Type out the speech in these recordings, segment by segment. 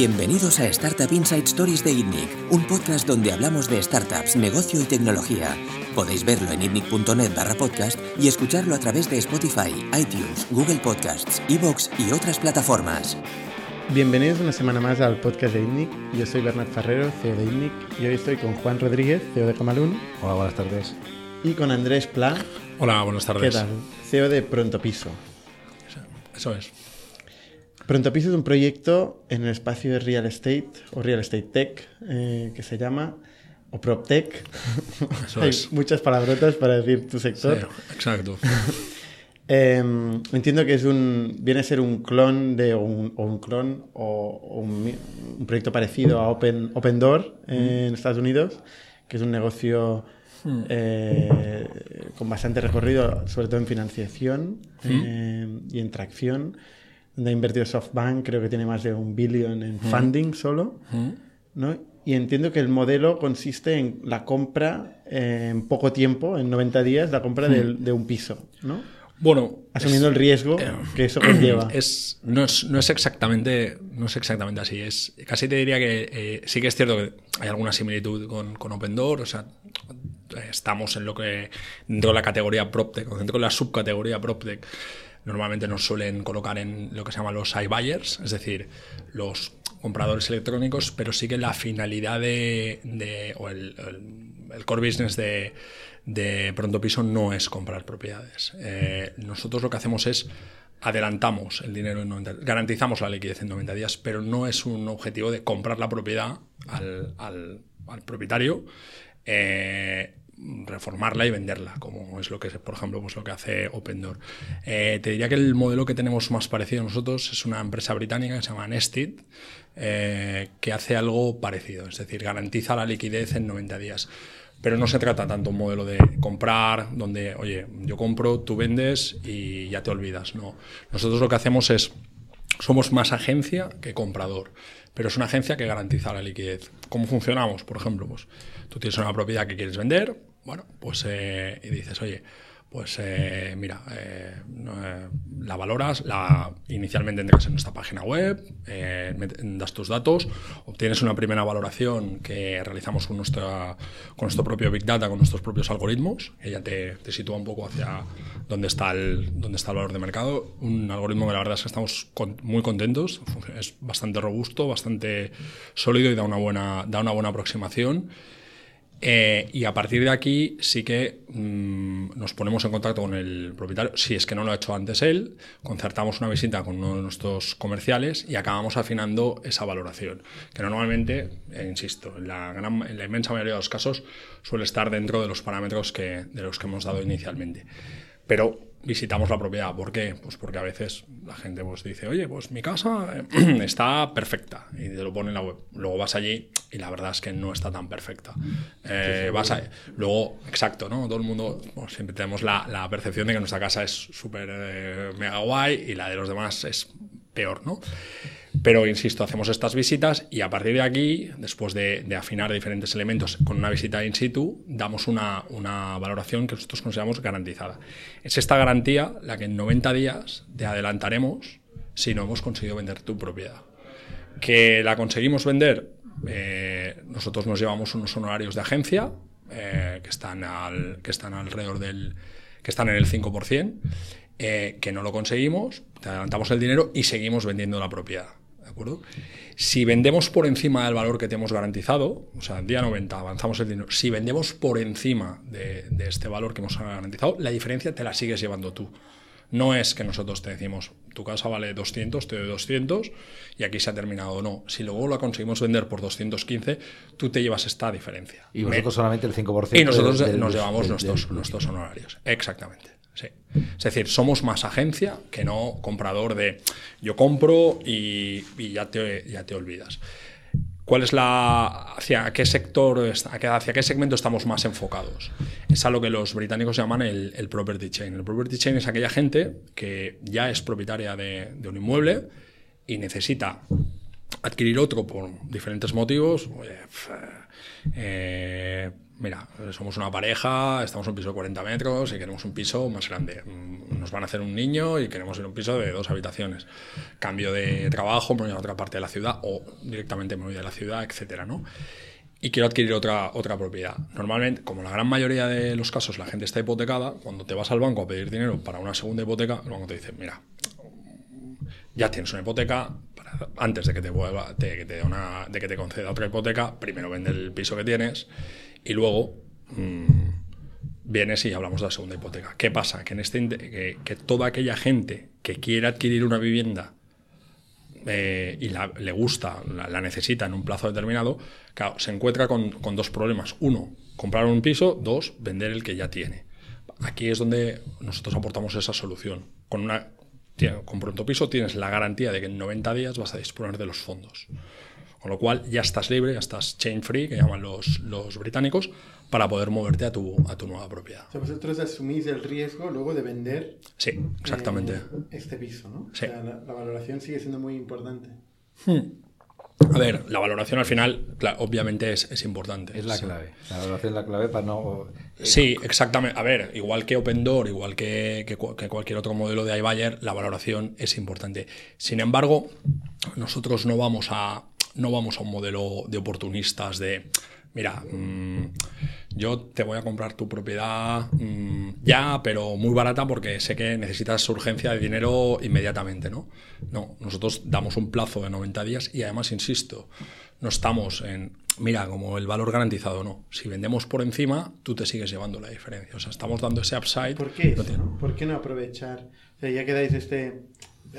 Bienvenidos a Startup Inside Stories de ITNIC, un podcast donde hablamos de startups, negocio y tecnología. Podéis verlo en itnic.net barra podcast y escucharlo a través de Spotify, iTunes, Google Podcasts, Evox y otras plataformas. Bienvenidos una semana más al podcast de ITNIC. Yo soy Bernard Ferrero, CEO de ITNIC, y hoy estoy con Juan Rodríguez, CEO de Camalún. Hola, buenas tardes. Y con Andrés Pla. Hola, buenas tardes. ¿Qué tal? CEO de Pronto Piso. Eso es. Pronto Piso es un proyecto en el espacio de Real Estate o Real Estate Tech eh, que se llama o PropTech. Eso Hay es. muchas palabrotas para decir tu sector. Sí, exacto. Eh, entiendo que es un viene a ser un clon de o un, o un clon o, o un, proyecto parecido a Open, Open Door en Estados Unidos, que es un negocio eh, con bastante recorrido, sobre todo en financiación eh, y en tracción, donde ha invertido SoftBank, creo que tiene más de un billón en funding solo. ¿no? Y entiendo que el modelo consiste en la compra eh, en poco tiempo, en 90 días, la compra del- de un piso, ¿no? Bueno, Asumiendo es- el riesgo eh, que eso conlleva. es, no, es, no es exactamente no es exactamente así. Es, casi te diría que eh, sí que es cierto que hay alguna similitud con, con Open Door. O sea, estamos en lo que dentro de la categoría PropTech, o dentro de la subcategoría PropTech, normalmente nos suelen colocar en lo que se llama los iBuyers, es decir, los compradores electrónicos, pero sí que la finalidad de, o el, core business de, Pronto Piso no es comprar propiedades. Eh, nosotros lo que hacemos es adelantamos el dinero en 90 garantizamos la liquidez en 90 días, pero no es un objetivo de comprar la propiedad al propietario, eh, reformarla y venderla, como es lo que, por ejemplo, pues lo que hace Open Door. Eh, te diría que el modelo que tenemos más parecido a nosotros es una empresa británica que se llama Nested, eh, que hace algo parecido, es decir, garantiza la liquidez en 90 días. Pero no se trata tanto un modelo de comprar, donde, oye, yo compro, tú vendes y ya te olvidas. No. Nosotros lo que hacemos es, somos más agencia que comprador, pero es una agencia que garantiza la liquidez. ¿Cómo funcionamos? Por ejemplo, pues tú tienes una propiedad que quieres vender, bueno, pues eh, y dices, oye, pues eh, mira, eh, eh, la valoras, la inicialmente entras en nuestra página web, eh, das tus datos, obtienes una primera valoración que realizamos con, nuestra, con nuestro propio Big Data, con nuestros propios algoritmos, que ya te, te sitúa un poco hacia dónde está, el, dónde está el valor de mercado. Un algoritmo que la verdad es que estamos con- muy contentos, es bastante robusto, bastante sólido y da una buena, da una buena aproximación. Eh, y a partir de aquí sí que mm, nos ponemos en contacto con el propietario, si es que no lo ha hecho antes él, concertamos una visita con uno de nuestros comerciales y acabamos afinando esa valoración, que normalmente, eh, insisto, en la, gran- en la inmensa mayoría de los casos suele estar dentro de los parámetros que, de los que hemos dado inicialmente. Pero visitamos la propiedad. ¿Por qué? Pues porque a veces la gente pues dice, oye, pues mi casa eh, está perfecta y te lo pone en la web. Luego vas allí y la verdad es que no está tan perfecta. Eh, vas a- luego, exacto, ¿no? Todo el mundo, pues, siempre tenemos la, la percepción de que nuestra casa es súper eh, mega guay y la de los demás es peor, ¿no? Pero insisto, hacemos estas visitas y a partir de aquí, después de, afinar diferentes elementos con una visita in situ, damos una, una valoración que nosotros consideramos garantizada. Es esta garantía la que en 90 días te adelantaremos si no hemos conseguido vender tu propiedad. Que la conseguimos vender, eh, nosotros nos llevamos unos honorarios de agencia eh, que, están al, que están alrededor del. que están en el 5%, eh, que no lo conseguimos, te adelantamos el dinero y seguimos vendiendo la propiedad. ¿De acuerdo? Si vendemos por encima del valor que te hemos garantizado, o sea, día 90 avanzamos el dinero, si vendemos por encima de, de este valor que hemos garantizado, la diferencia te la sigues llevando tú. No es que nosotros te decimos, tu casa vale 200, te doy 200 y aquí se ha terminado. No, si luego la conseguimos vender por 215, tú te llevas esta diferencia. Y vosotros solamente el 5%. Y nosotros del- del- nos llevamos del- nuestros, del- nuestros honorarios. Exactamente. Sí. Es decir, somos más agencia que no comprador de yo compro y, y ya, te, ya te olvidas. ¿Cuál es la. hacia qué sector, hacia qué segmento estamos más enfocados? Es a lo que los británicos llaman el, property chain. El property chain es aquella gente que ya es propietaria de, de un inmueble y necesita adquirir otro por diferentes motivos, oye, eh, mira, somos una pareja, estamos en un piso de 40 metros y queremos un piso más grande. Mm, nos van a hacer un niño y queremos ir a un piso de dos habitaciones. Cambio de trabajo, me voy a otra parte de la ciudad o directamente me voy de la ciudad, etcétera, ¿no? Y quiero adquirir otra, otra propiedad. Normalmente, como la gran mayoría de los casos la gente está hipotecada, cuando te vas al banco a pedir dinero para una segunda hipoteca, el banco te dice, mira, ya tienes una hipoteca, antes de que te, vuelva, que te una, de que te conceda otra hipoteca, primero vende el piso que tienes y luego mmm, vienes y hablamos de la segunda hipoteca. ¿Qué pasa? Que, en este, que, que toda aquella gente que quiere adquirir una vivienda eh, y la, le gusta, la, necesita en un plazo determinado, se encuentra con, con, dos problemas. Uno, comprar un piso. Dos, vender el que ya tiene. Aquí es donde nosotros aportamos esa solución. Con, una, con Pronto Piso tienes la garantía de que en 90 días vas a disponer de los fondos. Con lo cual ya estás libre, ya estás chain free, que llaman los, los británicos, para poder moverte a tu, a tu nueva propiedad. O sea, vosotros asumís el riesgo luego de vender sí, exactamente. Eh, este piso, ¿no? Sí. O sea, la, la, valoración sigue siendo muy importante. Hmm. A ver, la valoración al final, obviamente es, es, importante. Es la clave. La valoración es la clave para no. Sí, exactamente. A ver, igual que Open Door, igual que, que, que cualquier otro modelo de iBuyer, la valoración es importante. Sin embargo, nosotros no vamos a, no vamos a un modelo de oportunistas de mira, mmm, yo te voy a comprar tu propiedad mmm, ya, pero muy barata porque sé que necesitas urgencia de dinero inmediatamente, ¿no? No, nosotros damos un plazo de 90 días y además, insisto, no estamos en, mira, como el valor garantizado, no. Si vendemos por encima, tú te sigues llevando la diferencia. O sea, estamos dando ese upside. ¿Por qué? No ¿Por qué no aprovechar? O sea, ya que dais este,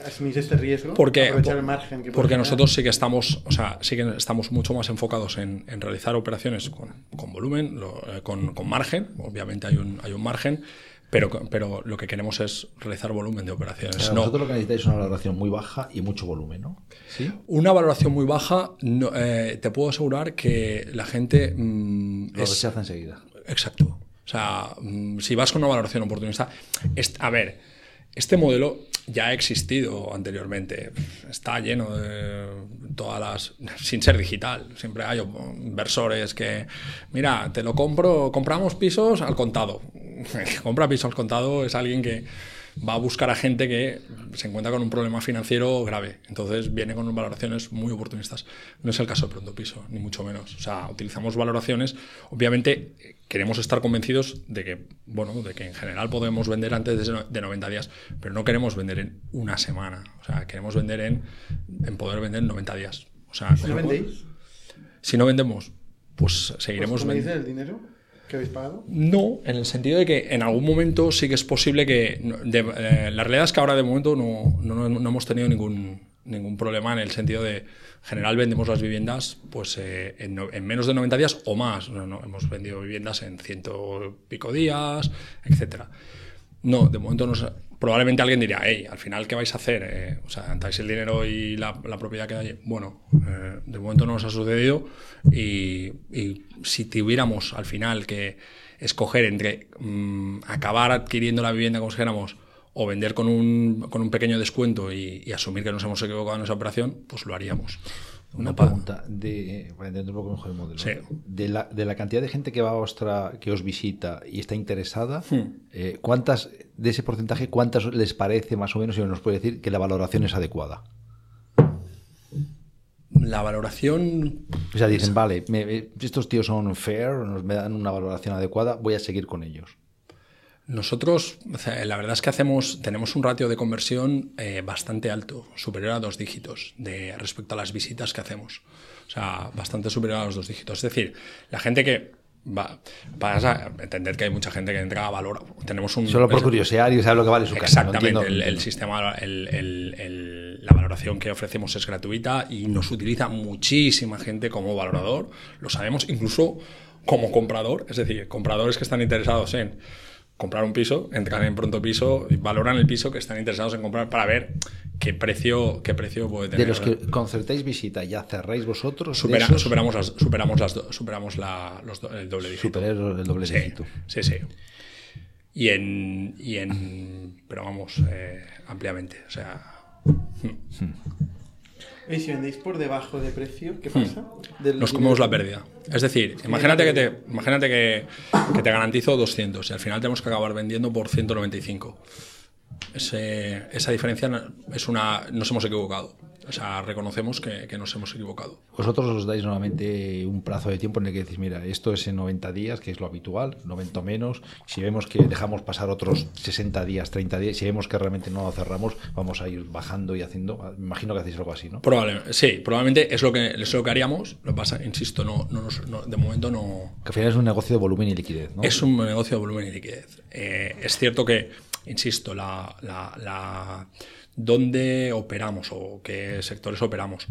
asumís este riesgo porque, aprovechar el margen que porque nosotros sí que estamos o sea sí que estamos mucho más enfocados en, en realizar operaciones con, con volumen lo, eh, con, con, margen obviamente hay un hay un margen pero, pero lo que queremos es realizar volumen de operaciones. Pero no, vosotros lo que necesitáis es una valoración muy baja y mucho volumen, ¿no? ¿Sí? Una valoración muy baja, no, eh, te puedo asegurar que la gente... Mmm, lo es, rechaza enseguida. Exacto. O sea, mmm, si vas con una valoración oportunista... Es, a ver, este modelo ya ha existido anteriormente. Está lleno de todas las. sin ser digital. Siempre hay inversores que. Mira, te lo compro, compramos pisos al contado. Compra pisos al contado es alguien que va a buscar a gente que se encuentra con un problema financiero grave. Entonces viene con valoraciones muy oportunistas. No es el caso de Pronto Piso, ni mucho menos. O sea, utilizamos valoraciones. Obviamente queremos estar convencidos de que, bueno, de que en general podemos vender antes de 90 días, pero no queremos vender en una semana. O sea, queremos vender en, en poder vender en 90 días. O sea, ¿Si no vendéis? Si no vendemos, pues seguiremos pues, vendiendo. el dinero? Que habéis pagado? No, en el sentido de que en algún momento sí que es posible que... Eh, la realidad es que ahora de momento no, no, no, hemos tenido ningún, ningún problema en el sentido de, en general vendemos las viviendas pues eh, en, en, menos de 90 días o más. No, no, hemos vendido viviendas en ciento pico días, etcétera. No, de momento no probablemente alguien diría, hey, al final, ¿qué vais a hacer? Eh, o sea, ¿dais el dinero y la, la propiedad queda allí? Bueno, eh, de momento no nos ha sucedido y, si tuviéramos al final que escoger entre mmm, acabar adquiriendo la vivienda como si o vender con un, con un pequeño descuento y, y, asumir que nos hemos equivocado en esa operación, pues lo haríamos. Una pregunta, de, para entender un poco mejor el modelo. Sí. De, la, de la cantidad de gente que va a ostra, que os visita y está interesada, Hmm. eh, ¿cuántas de ese porcentaje, cuántas les parece más o menos, si nos puede decir, que la valoración es adecuada? La valoración. O sea, dicen, vale, me, estos tíos son fair, nos me dan una valoración adecuada, voy a seguir con ellos. Nosotros, la verdad es que hacemos, tenemos un ratio de conversión eh, bastante alto, superior a dos dígitos de, respecto a las visitas que hacemos. O sea, bastante superior a los dos dígitos. Es decir, la gente que va, vas a entender que hay mucha gente que entra a valor. Tenemos un, Solo por curiosidad y saber lo que vale su casa. Exactamente. No el, sistema, el, el, la valoración que ofrecemos es gratuita y nos utiliza muchísima gente como valorador. Lo sabemos incluso como comprador. Es decir, compradores que están interesados en comprar un piso, entran en pronto piso valoran el piso que están interesados en comprar para ver qué precio, qué precio puede tener. De los que concertáis visita, ¿ya cerráis vosotros? Supera, esos? Superamos, las, superamos, las, superamos la, los, el doble dígito. Superar el doble sí, dígito. Sí, sí. Y en, y en pero vamos, eh, ampliamente. O sea. Hmm. Y si vendéis por debajo de precio, ¿qué pasa? Del- Nos comemos la pérdida. Es decir, imagínate que te, imagínate que, que te garantizo 200 y al final tenemos que acabar vendiendo por 195. Ese- esa diferencia es una. Nos hemos equivocado. O sea, reconocemos que, que nos hemos equivocado. Vosotros os dais normalmente un plazo de tiempo en el que decís, mira, esto es en 90 días, que es lo habitual, 90 o menos. Si vemos que dejamos pasar otros 60 días, 30 días, si vemos que realmente no lo cerramos, vamos a ir bajando y haciendo. Imagino que hacéis algo así, ¿no? Probablemente, sí, probablemente es lo que, es lo que haríamos. Lo que pasa, insisto, no, no de momento no, Que al final es un negocio de volumen y liquidez, ¿no? Es un negocio de volumen y liquidez. Eh, es cierto que, insisto, la, la, la- dónde operamos o qué sectores operamos.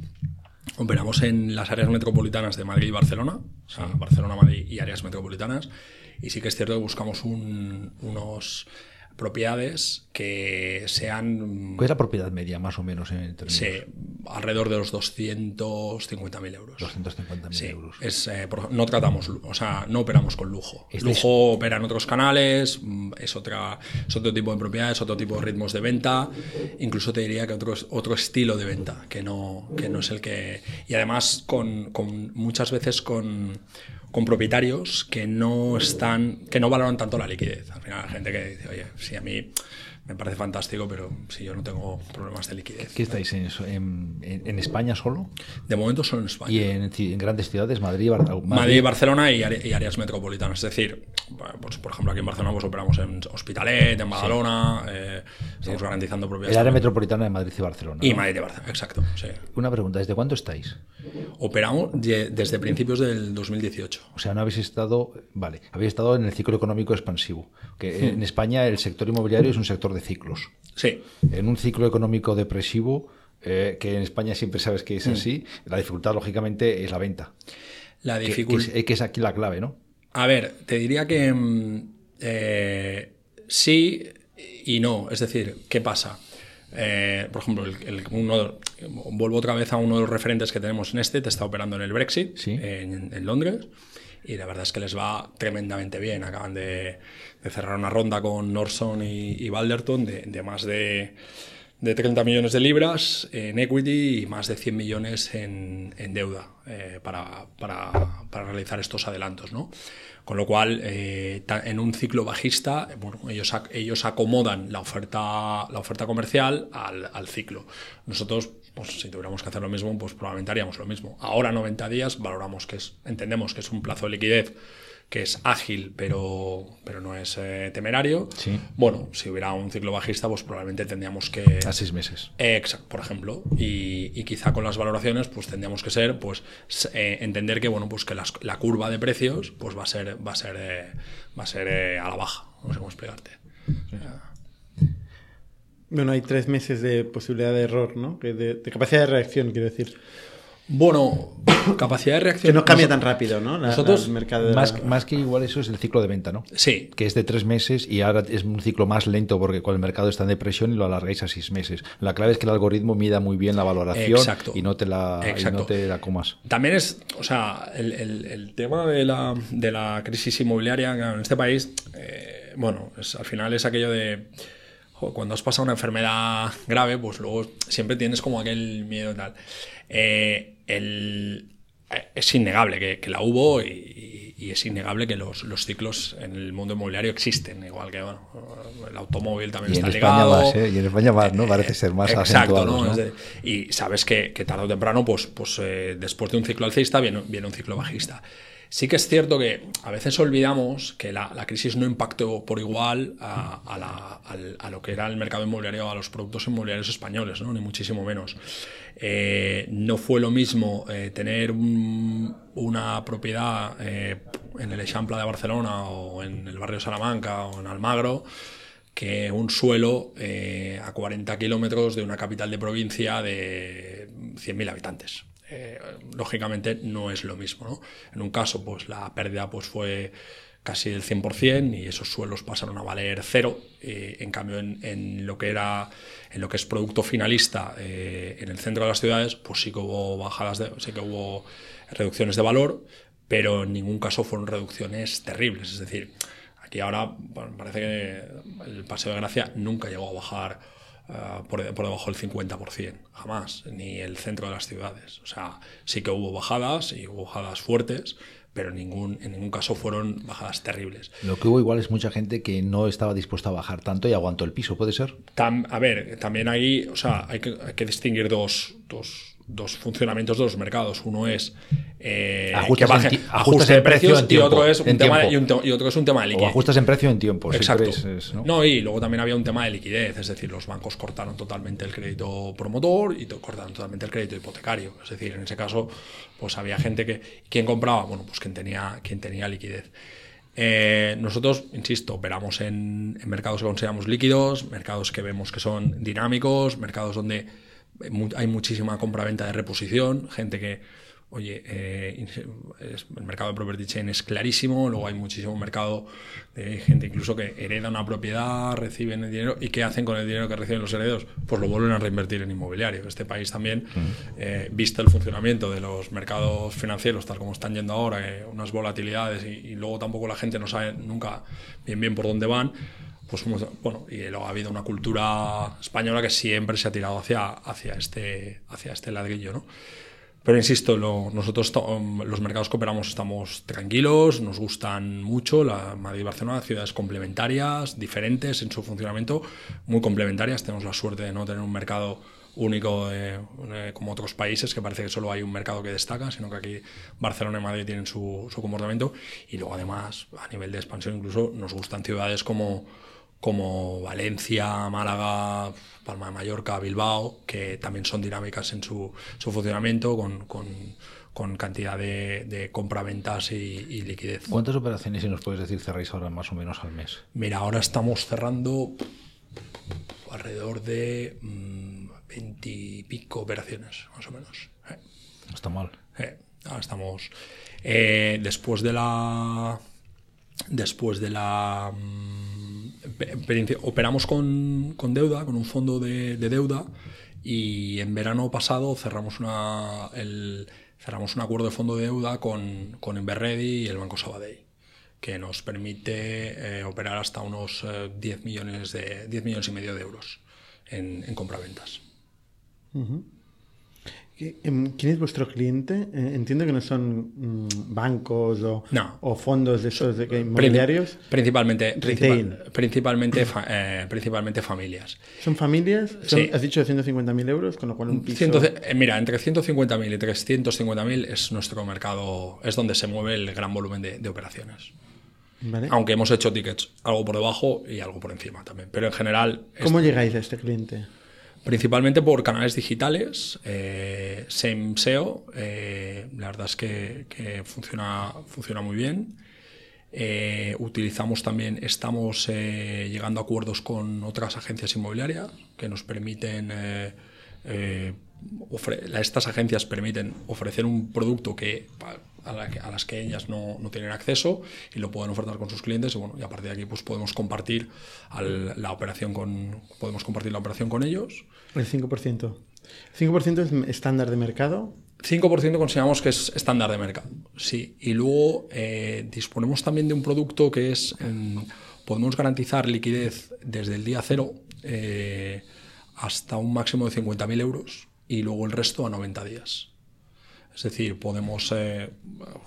Operamos en las áreas metropolitanas de Madrid y Barcelona, o sea, Barcelona, Madrid y áreas metropolitanas. Y sí que es cierto que buscamos un- unos propiedades que sean ¿Cuál es la propiedad media, más o menos, en términos? sí, alrededor de los 250.000 euros. 250.000 Sí, euros. es, eh, no tratamos, o sea, no operamos con lujo. Estáis- Lujo opera en otros canales, mm, es, otra, es otro tipo de propiedades, otro tipo de ritmos de venta, incluso te diría que otro, otro estilo de venta, que no, que no es el que... Y además con, con- muchas veces con, con propietarios que no están, que no valoran tanto la liquidez. Al final hay gente que dice, oye, sí, a mí me parece fantástico, pero si yo no tengo problemas de liquidez. ¿Qué estáis en? ¿En, España solo? De momento solo en España. Y en, grandes ciudades, Madrid, Bar- Madrid, Barcelona y, y áreas metropolitanas. Es decir, pues, por ejemplo, aquí en Barcelona pues, operamos en Hospitalet, en Badalona, eh, estamos garantizando propiedades. El área también. metropolitana de Madrid y Barcelona. Y ¿no? Madrid y Barcelona, exacto. sí. Una pregunta, ¿desde cuándo estáis? Operamos de- desde principios del 2018. O sea, no habéis estado, vale, habéis estado en el ciclo económico expansivo. Que en España el sector inmobiliario es un sector de ciclos. Sí, En un ciclo económico depresivo, eh, que en España siempre sabes que es Hmm. así, la dificultad lógicamente es la venta. la Que, que dificultad. es, que es aquí la clave, ¿no? A ver, te diría que mm, eh, sí y no. Es decir, ¿qué pasa? Eh, por ejemplo, el, el- uno, vuelvo otra vez a uno de los referentes que tenemos en este, te está operando en el Brexit, Sí. en, en Londres, y la verdad es que les va tremendamente bien. Acaban de, cerrar una ronda con Norson y, y Balderton de, más de, de 30 millones de libras en equity y más de 100 millones en, deuda eh, para, para, realizar estos adelantos. ¿no? Con lo cual, eh, en un ciclo bajista, bueno, ellos, ellos acomodan la oferta, la oferta comercial al, al ciclo. Nosotros, pues, si tuviéramos que hacer lo mismo, pues probablemente haríamos lo mismo. Ahora 90 días valoramos que es, entendemos que es un plazo de liquidez que es ágil, pero, pero no es eh, temerario. Sí. Bueno, si hubiera un ciclo bajista, pues probablemente tendríamos que... A seis meses. Exacto, por ejemplo. Y, y quizá con las valoraciones, pues tendríamos que ser, pues, eh, entender que, bueno, pues que las- la curva de precios, pues va a ser, va a ser, eh, va a ser eh, a la baja. No sé cómo explicarte. Bueno, hay tres meses de posibilidad de error, ¿no? Que de, de capacidad de reacción, quiero decir. Bueno, capacidad de reacción. Que no cambia tan rápido, ¿no? La- nosotros, la- el mercado de la- Más, más que igual eso es el ciclo de venta, ¿no? Sí, Que es de tres meses y ahora es un ciclo más lento porque con el mercado está en depresión y lo alargáis a seis meses. La clave es que el algoritmo mida muy bien la valoración Exacto. y no te la, y Exacto. no te la comas. También es, o sea, el, el- el tema de la, de la crisis inmobiliaria en este país, eh, bueno, es, al final es aquello de cuando has pasado una enfermedad grave, pues luego siempre tienes como aquel miedo y tal. Eh, el- eh, es innegable que, que la hubo y, y- es innegable que los, los ciclos en el mundo inmobiliario existen, igual que bueno, el automóvil también Y en está España ligado. más, ¿eh? Y en España más, ¿no? Parece ser más Exacto, ¿no? ¿no? De- y sabes que, que tarde o temprano, pues, pues eh, después de un ciclo alcista viene, viene un ciclo bajista. Sí que es cierto que a veces olvidamos que la, la crisis no impactó por igual a, lo que era el mercado inmobiliario, a los productos inmobiliarios españoles, ni muchísimo menos. Eh, no fue lo mismo eh, tener un- una propiedad eh, en el Eixample de Barcelona o en el barrio Salamanca o en Almagro que un suelo a 40 kilómetros de una capital de provincia de 100.000 habitantes. Eh, lógicamente no es lo mismo. ¿no? En un caso, pues la pérdida pues, fue casi del 100% y esos suelos pasaron a valer cero. Eh, en cambio, en, lo que era en lo que es producto finalista eh, en el centro de las ciudades, pues sí que hubo bajadas, de, sí que hubo reducciones de valor, pero en ningún caso fueron reducciones terribles. Es decir, Aquí ahora parece que el Paseo de Gracia nunca llegó a bajar ah, por, por debajo del 50%, jamás, ni el centro de las ciudades. O sea, sí que hubo bajadas y hubo bajadas fuertes, pero en ningún, en ningún caso fueron bajadas terribles. Lo que hubo igual es mucha gente que no estaba dispuesta a bajar tanto y aguantó el piso, ¿puede ser? Tam- a ver, también ahí, o sea, hay que, hay que distinguir dos, dos, dos funcionamientos de los mercados. Uno es eh, que baje, en ajuste de precios y otro es un tema de O liquidez. ajustas en precio o en tiempo. Exacto. es- ¿no? ¿no? y luego también había un tema de liquidez, es decir, los bancos cortaron totalmente el crédito promotor y cortaron totalmente el crédito hipotecario. Es decir, en ese caso, pues había gente que. ¿Quién compraba? Bueno, pues quien tenía, quien tenía liquidez. Eh, nosotros, insisto, operamos en, en mercados que consideramos líquidos, mercados que vemos que son dinámicos, mercados donde hay muchísima compra-venta de reposición, gente que, oye, eh, el mercado de property chain es clarísimo, luego hay muchísimo mercado de gente incluso que hereda una propiedad, reciben el dinero y ¿qué hacen con el dinero que reciben los herederos? Pues lo vuelven a reinvertir en inmobiliario. Este país también, eh, visto el funcionamiento de los mercados financieros tal como están yendo ahora, eh, unas volatilidades y, y luego tampoco la gente no sabe nunca bien bien por dónde van, pues bueno, y luego ha habido una cultura española que siempre se ha tirado hacia, hacia, este, hacia este ladrillo, ¿no? Pero insisto, lo- nosotros um, los mercados que operamos estamos tranquilos, nos gustan mucho la Madrid y Barcelona, ciudades complementarias, diferentes en su funcionamiento, muy complementarias. Tenemos la suerte de no tener un mercado único eh, eh, como otros países, que parece que solo hay un mercado que destaca, sino que aquí Barcelona y Madrid tienen su, su comportamiento. Y luego además, a nivel de expansión incluso, nos gustan ciudades como, como Valencia, Málaga, Palma de Mallorca, Bilbao, que también son dinámicas en su, su funcionamiento con, con, con cantidad de, de compra-ventas y, y liquidez. ¿Cuántas operaciones, si nos puedes decir, cerráis ahora más o menos al mes? Mira, ahora estamos cerrando alrededor de veintipico operaciones, más o menos. Eh, No está mal. eh, ahora estamos. eh, después de la. Después de la. mm, operamos con, con deuda, con un fondo de, de deuda, y en verano pasado cerramos una. El, cerramos un acuerdo de fondo de deuda con, con Inverready y el Banco Sabadell que nos permite eh, operar hasta unos eh, 10 millones de 10 millones y medio de euros en, en compraventas. ¿Qué- em, ¿Quién es vuestro cliente? Eh, Entiendo que no son mm, bancos o, No. o fondos de esos de que, inmobiliarios. Principalmente, Retail. principal- principalmente, fa- eh, principalmente familias. ¿Son familias? Son- Sí. Has dicho 150.000 euros, con lo cual un piso... Ciento- eh, mira, entre 150.000 y 350.000 es nuestro mercado, es donde se mueve el gran volumen de, de operaciones. ¿Vale? Aunque hemos hecho tickets algo por debajo y algo por encima también. Pero en general, ¿Cómo llegáis a este cliente? Principalmente por canales digitales, eh, SEM SEO, eh, la verdad es que, funciona, funciona muy bien. Eh, utilizamos también, estamos eh, llegando a acuerdos con otras agencias inmobiliarias que nos permiten, estas agencias permiten ofrecer un producto que a, la que- a las que ellas no, no tienen acceso y lo pueden ofertar con sus clientes y bueno, y a partir de aquí pues podemos compartir al- la operación con, podemos compartir la operación con ellos. El 5%. ¿El 5% es estándar de mercado? 5% consideramos que es estándar de mercado, sí. Y luego eh, disponemos también de un producto que es, em, podemos garantizar liquidez desde el día cero eh, hasta un máximo de 50.000 euros y luego el resto a 90 días. Es decir, podemos, eh,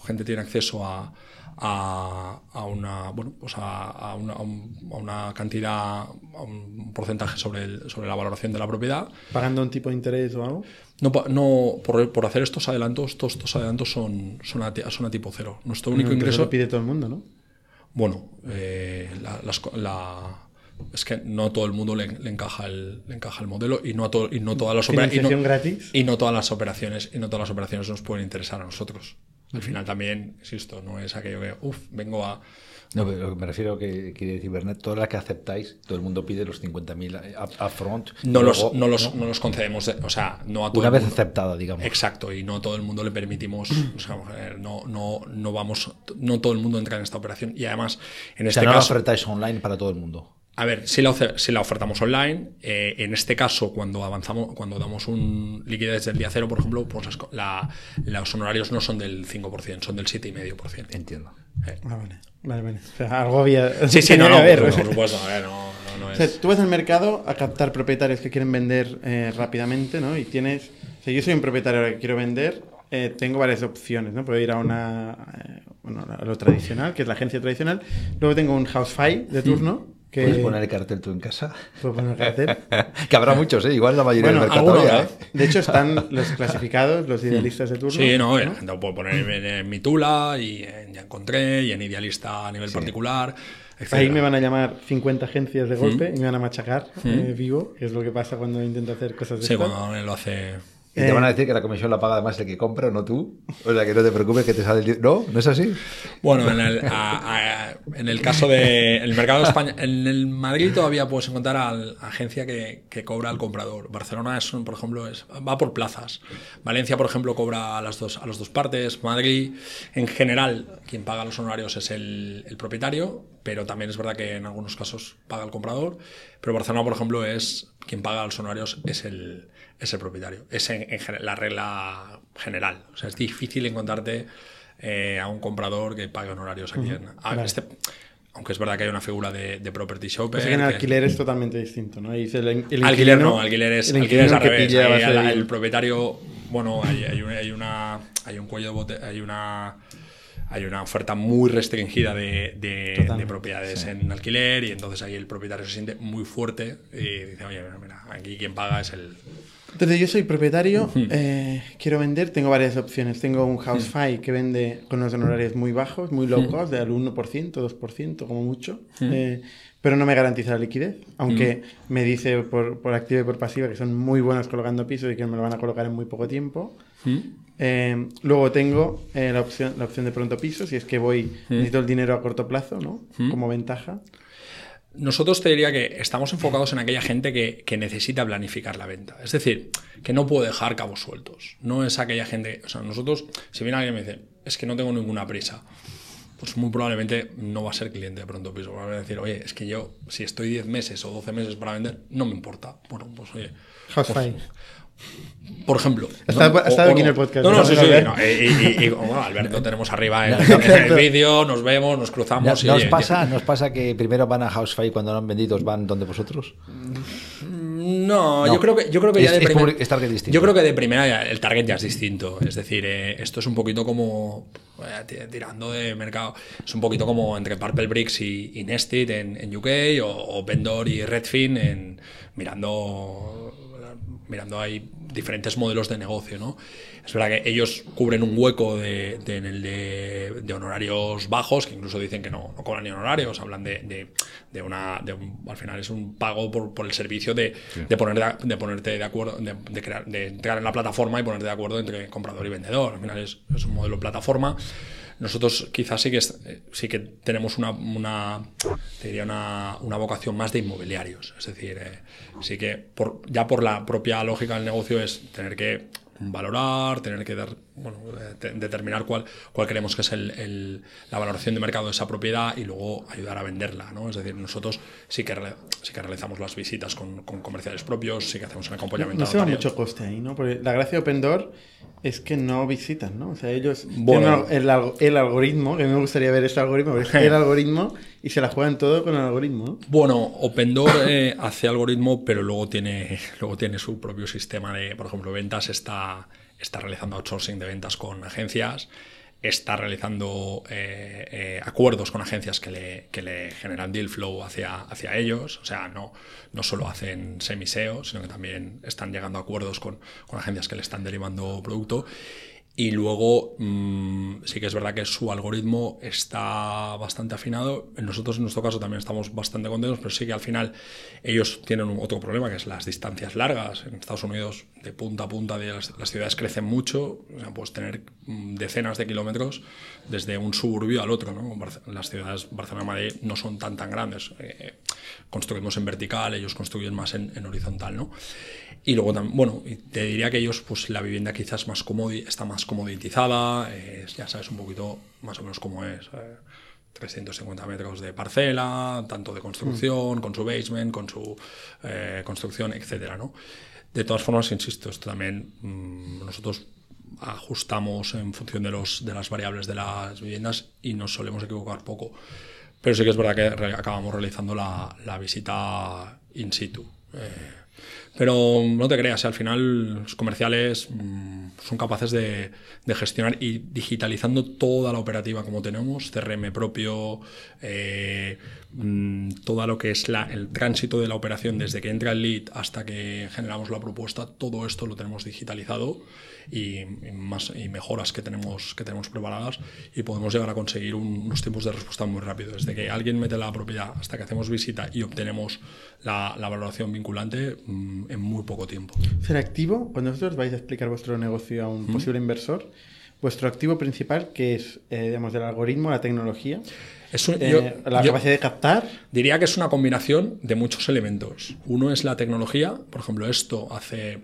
gente tiene acceso a, a, a una, bueno, pues a, a una, a un- a una cantidad, a un porcentaje sobre, el- sobre la valoración de la propiedad ¿Pagando un tipo de interés o algo? no, no por, por hacer estos adelantos, todos estos adelantos son, son, a, son a tipo cero. Nuestro único ingreso. lo pide todo el mundo, ¿no? Bueno, eh, la- las la- es que no a todo el mundo le, le encaja el, le encaja el modelo y no a todo- y no todas las opera- y no- ¿Financiación gratis? y no todas las operaciones y no todas las operaciones nos pueden interesar a nosotros. Al final también, insisto, no es aquello que, uff, vengo a, No, pero lo que me refiero que quiere decir Bernet, todas las que aceptáis, todo el mundo pide los 50.000 up- upfront. no, los, luego, no, los, no los concedemos, de- o sea, no a todo Una el vez mundo. aceptada, digamos. Exacto, y no a todo el mundo le permitimos, o sea, no, no, no vamos, no todo el mundo entra en esta operación. Y además, en O este sea, no la caso, ofertáis online para todo el mundo. A ver, si la, si la ofertamos online, eh, en este caso, cuando avanzamos, cuando damos un liquidez del día cero, por ejemplo, pues la- los honorarios no son del 5%, son del 7,5%. Entiendo. Eh. Ah, vale. Vale, vale. O sea, algo había... Sí, sí, no, no, haber. por, por supuesto. a ver, no, no, no O sea, es... tú vas al mercado a captar propietarios que quieren vender eh, rápidamente, ¿no? Y tienes... O sea, yo soy un propietario ahora que quiero vender, eh, tengo varias opciones, ¿no? Puedo ir a una... eh, bueno, a lo tradicional, que es la agencia tradicional. Luego tengo un housefly de turno, que... ¿Puedes poner el cartel tú en casa? Puedo poner cartel. que habrá muchos, ¿eh? Igual la mayoría Bueno, del mercado alguno habrá. ¿eh? De hecho, están los clasificados, los idealistas de turno. Sí, no, puede poner en, en mi Tula y en Ya Encontré y en Idealista a nivel particular, etc. Ahí me van a llamar 50 agencias de golpe y me van a machacar eh, vivo, que es lo que pasa cuando intento hacer cosas de Sí, cuando lo hace... Y te Eh, van a decir que la comisión la paga además el que compra, no tú. O sea, que no te preocupes que te sale el... ¿No? ¿No es así? Bueno, en el, a- a- en el caso de el mercado de España, en el Madrid todavía puedes encontrar a la agencia que, que cobra al comprador. Barcelona es, un- por ejemplo, es, va por plazas. Valencia, por ejemplo, cobra a las dos, a las dos partes. Madrid, en general, quien paga los honorarios es el, el propietario, pero también es verdad que en algunos casos paga el comprador. Pero Barcelona, por ejemplo, es quien paga los honorarios es el, es el propietario. Es en, en la regla general. O sea, es difícil encontrarte eh, a un comprador que pague honorarios aquí. en- a- este- aunque es verdad que hay una figura de, de property shopper. Pasa que en que- alquiler es totalmente distinto, ¿no? Dice el, el alquiler no, alquiler es, el alquiler es al que revés. ser el, propietario, bueno, hay, hay, un- hay una, hay un cuello de bote, hay una, hay una oferta muy restringida de, de- de propiedades en alquiler y entonces ahí el propietario se siente muy fuerte y dice, oye, mira, mira, aquí quien paga es el... Entonces yo soy propietario, eh, quiero vender, tengo varias opciones. Tengo un housefly que vende con unos honorarios muy bajos, muy low cost, del 1%, 2% como mucho, eh, pero no me garantiza la liquidez, aunque me dice por, por activa y por pasiva que son muy buenos colocando pisos y que me lo van a colocar en muy poco tiempo. Eh, luego tengo eh, la, opción, la opción de pronto piso, si es que voy, necesito el dinero a corto plazo, ¿no? Como ventaja. Nosotros te diría que estamos enfocados en aquella gente que, que necesita planificar la venta. Es decir, que no puede dejar cabos sueltos. No es aquella gente. O sea, nosotros, si viene alguien y me dice, es que no tengo ninguna prisa, pues muy probablemente no va a ser cliente de pronto piso. Va a decir, oye, es que yo, si estoy 10 meses o 12 meses para vender, no me importa. Bueno, pues oye. Housefly. Por ejemplo. Ha estado- ¿no? aquí en no. el podcast, No, no, sí, sí. ver. no, y, y- y- bueno, Alberto tenemos arriba en, en el vídeo, nos vemos, nos ¿No, cruzamos. y, no os oye, pasa, ¿No os pasa que primero van a Housefly y cuando no han vendido van donde vosotros? No, yo creo que, yo creo que ya Es- de es primera. es. Yo creo que de primera ya el target ya es distinto. Es decir, eh, esto es un poquito como. eh, ti- tirando de mercado. Es un poquito como entre Purple Bricks y, y Nested en, en UK o, o Vendor y Redfin en, mirando. Mirando ahí diferentes modelos de negocio, ¿no? Es verdad que ellos cubren un hueco de, de- en el de, de honorarios bajos, que incluso dicen que no, no cobran ni honorarios, hablan de, una. de un- al final es un pago por, por el servicio de, de, poner de, ponerte de acuerdo, de, de crear, de entrar en la plataforma y ponerte de acuerdo entre comprador y vendedor. Al final es, es un modelo plataforma. Nosotros quizás sí que, eh, sí que tenemos una, una, diría una, una vocación más de inmobiliarios. Es decir, eh, sí que por, ya por la propia lógica del negocio es tener que valorar, tener que dar, bueno, te- determinar cuál, cuál creemos que es el- el- la valoración de mercado de esa propiedad y luego ayudar a venderla. ¿no? Es decir, nosotros sí que, sí que realizamos las visitas con, con comerciales propios, sí que hacemos un acompañamiento. No se va mucho coste ahí, ¿no? Porque la gracia de Open Door es que no visitan, ¿no? O sea, ellos Bueno. tienen el, alg- el algoritmo, que me gustaría ver este algoritmo, pero es el algoritmo y se la juegan todo con el algoritmo, ¿no? Bueno, OpenDoor eh, hace algoritmo, pero luego tiene, luego tiene su propio sistema de, por ejemplo, ventas. Está, está realizando outsourcing de ventas con agencias. Está realizando eh, eh, acuerdos con agencias que le, que le generan deal flow hacia, hacia ellos. O sea, no, no solo hacen semiseo, sino que también están llegando a acuerdos con, con agencias que le están derivando producto. Y luego mm, sí que es verdad que su algoritmo está bastante afinado. Nosotros en nuestro caso también estamos bastante contentos, pero sí que al final ellos tienen otro problema que es las distancias largas. En Estados Unidos de punta a punta de las, las ciudades crecen mucho, o sea, puedes tener mm, decenas de kilómetros desde un suburbio al otro. ¿no? Las ciudades Barcelona y Madrid no son tan tan grandes. Eh, construimos en vertical, ellos construyen más en, en horizontal. ¿no? Y luego también, bueno, te diría que ellos, pues la vivienda quizás más está más comoditizada, eh, ya sabes un poquito más o menos cómo es. eh, 350 metros de parcela, tanto de construcción, con su basement, con su eh, construcción, etcétera, ¿no? De todas formas, insisto, esto también mm, nosotros ajustamos en función de, los, de las variables de las viviendas y nos solemos equivocar poco. Pero sí que es verdad que re- acabamos realizando la, la visita in situ. Eh, pero no te creas, al final los comerciales mm, son capaces de, de gestionar y digitalizando toda la operativa como tenemos, CRM propio, eh, mm, todo lo que es la- el tránsito de la operación desde que entra el lead hasta que generamos la propuesta, todo esto lo tenemos digitalizado y, y más y mejoras que tenemos que tenemos preparadas y podemos llegar a conseguir un- unos tiempos de respuesta muy rápidos desde que alguien mete la propiedad hasta que hacemos visita y obtenemos la, la valoración vinculante mm, en muy poco tiempo. Ser activo, cuando vosotros vais a explicar vuestro negocio a un posible inversor, vuestro activo principal, que es, eh, digamos, del algoritmo, la tecnología, es un- eh, yo- la yo capacidad de captar, diría que es una combinación de muchos elementos. Uno es la tecnología por ejemplo esto hace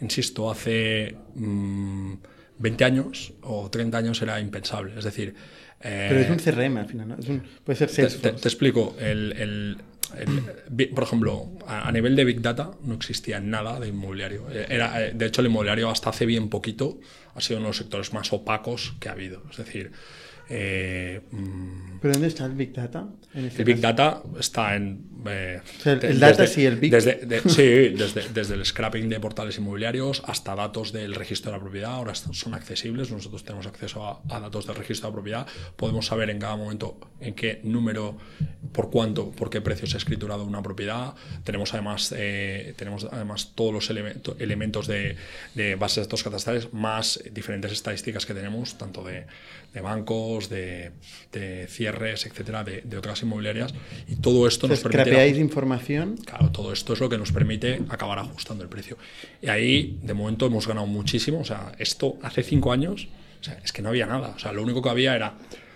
insisto hace mm, 20 años o 30 años era impensable es decir eh, pero es un CRM al final, ¿no? Es un- puede ser Te, Salesforce. te- te explico. El, el- el- por ejemplo, a, a nivel de Big Data no existía nada de inmobiliario. Eh, Era, eh, de hecho, el inmobiliario hasta hace bien poquito ha sido uno de los sectores más opacos que ha habido. Es decir, eh, mm, ¿Pero dónde está el Big Data? En este el Big caso? Data está en... eh, O sea, el- el data sí, el Big- Desde, de- sí, desde, desde el scrapping de portales inmobiliarios hasta datos del registro de la propiedad. Ahora son accesibles. Nosotros tenemos acceso a, a datos del registro de la propiedad. Podemos saber en cada momento en qué número, por cuánto, por qué precio se ha escriturado una propiedad. Tenemos además, eh, tenemos además todos los elemento- elementos de, de bases de datos catastrales más diferentes estadísticas que tenemos, tanto de, de bancos, de, de cierres, etcétera, de, de otras inmobiliarias. Y todo esto nos permite. información Claro, todo esto es lo que nos permite acabar ajustando el precio. Y ahí, de momento, hemos ganado muchísimo. O sea, esto hace cinco años, o sea, es que no había nada. O sea, lo único que había era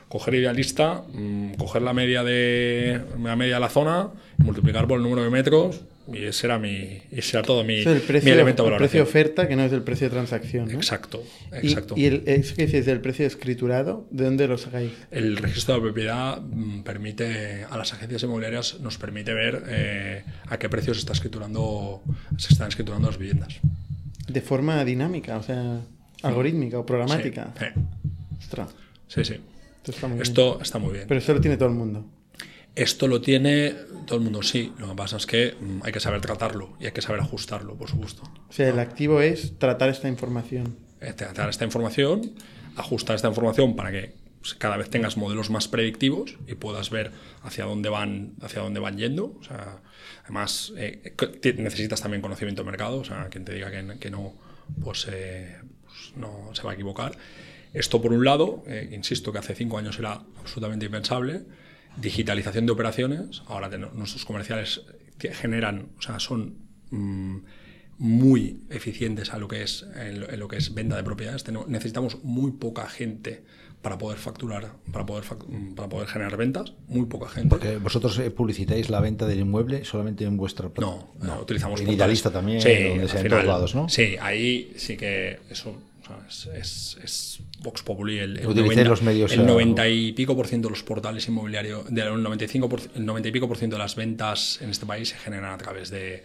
coger idealista, mm, coger la media de la media de la zona, multiplicar por el número de metros, y ese era mi, ese era todo mi, Eso el mi precio, elemento de el precio oferta, que no es el precio de transacción. ¿no? Exacto, Y- exacto. Y, el, eso que dices del precio escriturado, ¿de dónde lo sacáis? El registro de propiedad mm, permite a las agencias inmobiliarias nos permite ver eh, a qué precio se está escriturando se están escriturando las viviendas. De forma dinámica, o sea, algorítmica o programática. Sí, sí. Ostras, Sí, sí. esto está muy bien. Esto está muy bien. Pero esto lo tiene todo el mundo. Esto lo tiene todo el mundo, sí. Lo que pasa es que mm, hay que saber tratarlo y hay que saber ajustarlo, por supuesto. O sea, el activo es tratar esta información. Eh, Tratar esta información, ajustar esta información para que pues, cada vez tengas modelos más predictivos y puedas ver hacia dónde van, hacia dónde van yendo. O sea, además, eh, necesitas también conocimiento de mercado. O sea, quien te diga que, que no, pues, eh, pues no se va a equivocar. Esto por un lado, eh, insisto que hace cinco años era absolutamente impensable. Digitalización de operaciones. Ahora nuestros comerciales que generan, o sea, son mm, muy eficientes a lo que es en lo, en lo que es venta de propiedades. Tenemos- necesitamos muy poca gente para poder facturar, para poder mm, para poder generar ventas, muy poca gente. Porque vosotros eh, publicitáis la venta del inmueble solamente en vuestra plata- No, no, utilizamos En. Idealista también, Sí, donde sea, en final, todos lados, ¿no? Sí, ahí sí que eso o sea, es, es, es Vox Populi. El, el los medios, el eh, 90 y pico por ciento de los portales inmobiliarios, del 95 por- el 90 y pico por ciento de las ventas en este país se generan a través de,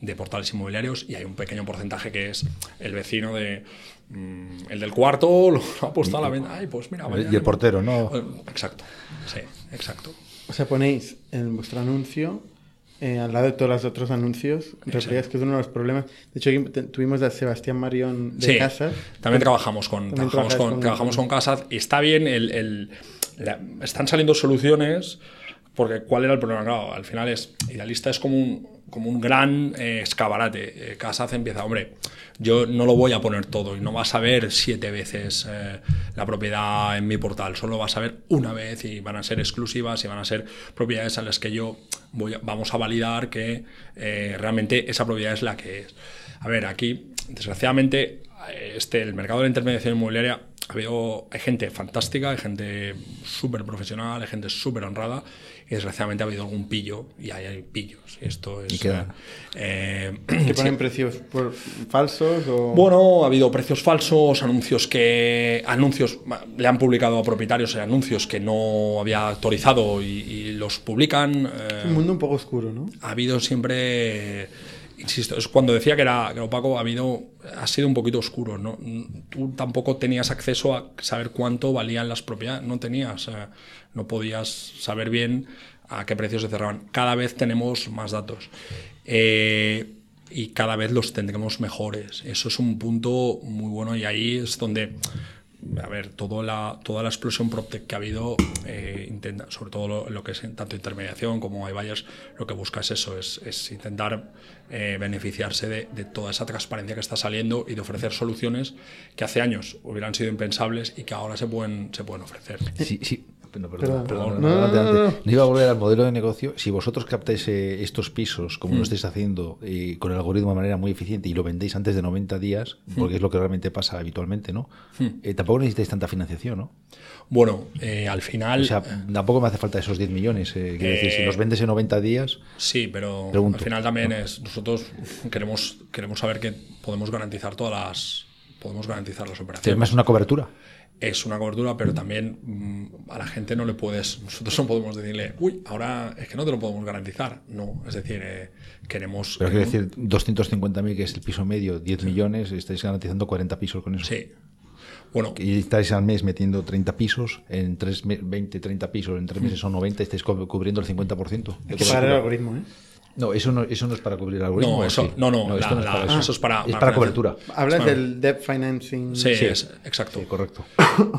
de portales inmobiliarios y hay un pequeño porcentaje que es el vecino de mm, el del cuarto lo ha puesto a la venta. Ay, pues mira, Y el portero, ¿no? Exacto, sí, exacto. O sea, ponéis en vuestro anuncio, eh, al lado de todos los otros anuncios, reflejáis que es uno de los problemas. De hecho, aquí tuvimos a Sebastián Marión de Sí, Casas. También trabajamos con, También trabajamos con, con- trabajamos con Casas y está bien, el, el- la- están saliendo soluciones porque ¿cuál era el problema? Al final es, Idealista es como un, como un gran eh, escaparate. Eh, Casas empieza, hombre, yo no lo voy a poner todo y no vas a ver siete veces eh, la propiedad en mi portal, solo vas a ver una vez y van a ser exclusivas y van a ser propiedades a las que yo voy a- vamos a validar que eh, realmente esa propiedad es la que es. A ver, aquí, desgraciadamente, este, el mercado de la intermediación inmobiliaria habido, hay gente fantástica, hay gente súper profesional, hay gente súper honrada y desgraciadamente ha habido algún pillo y hay pillos. Y esto es... ¿Y qué eh, Que sí. ponen precios por- falsos o... Bueno, ha habido precios falsos, anuncios que anuncios le han publicado a propietarios eh, anuncios que no había autorizado y, y los publican. eh, Es un mundo un poco oscuro, ¿no? ha habido siempre insisto, es cuando decía que era, que opaco, ha, habido, ha sido un poquito oscuro. ¿no? Tú tampoco tenías acceso a saber cuánto valían las propiedades, no tenías, no podías saber bien a qué precios se cerraban. Cada vez tenemos más datos. Eh, y cada vez los tendremos mejores. Eso es un punto muy bueno y ahí es donde a ver, toda la, toda la explosión PropTech que ha habido, eh, intenta, sobre todo lo, que es tanto intermediación como iBuyers, lo que busca es eso, es, intentar eh, beneficiarse de, de, toda esa transparencia que está saliendo y de ofrecer soluciones que hace años hubieran sido impensables y que ahora se pueden, se pueden ofrecer. Sí, sí, no, perdón, perdón, no, iba a volver al modelo de negocio. Si vosotros captáis eh, estos pisos, como lo mm. estáis haciendo, eh, con el algoritmo de manera muy eficiente y lo vendéis antes de 90 días, mm. porque es lo que realmente pasa habitualmente, ¿no? Mm. Eh, tampoco necesitáis tanta financiación, ¿no? Bueno, al final... O sea, tampoco me hace falta esos 10 millones. quiero decir, si los vendes en 90 días... Sí, pero al final también es... Nosotros queremos, queremos saber que podemos garantizar todas las... Podemos garantizar las operaciones. ¿Es una cobertura? Es una cobertura, pero también mm, a la gente no le puedes, nosotros no podemos decirle, uy, ahora es que no te lo podemos garantizar. No, es decir, eh, queremos... Pero quiero decir, 250.000, que es el piso medio, 10 millones, estáis garantizando 40 pisos con eso. Sí. Bueno, y estáis al mes metiendo 30 pisos, en 3, 20, 30 pisos, en 3 meses son 90, estáis cubriendo el 50%. Hay que pagar el algoritmo, ¿eh? No, eso no, eso no es para cubrir el algoritmo. No, eso, no, no, esto no es para eso. eso. es para, es para cobertura. Hablas del debt financing. Sí, Es, exacto. correcto.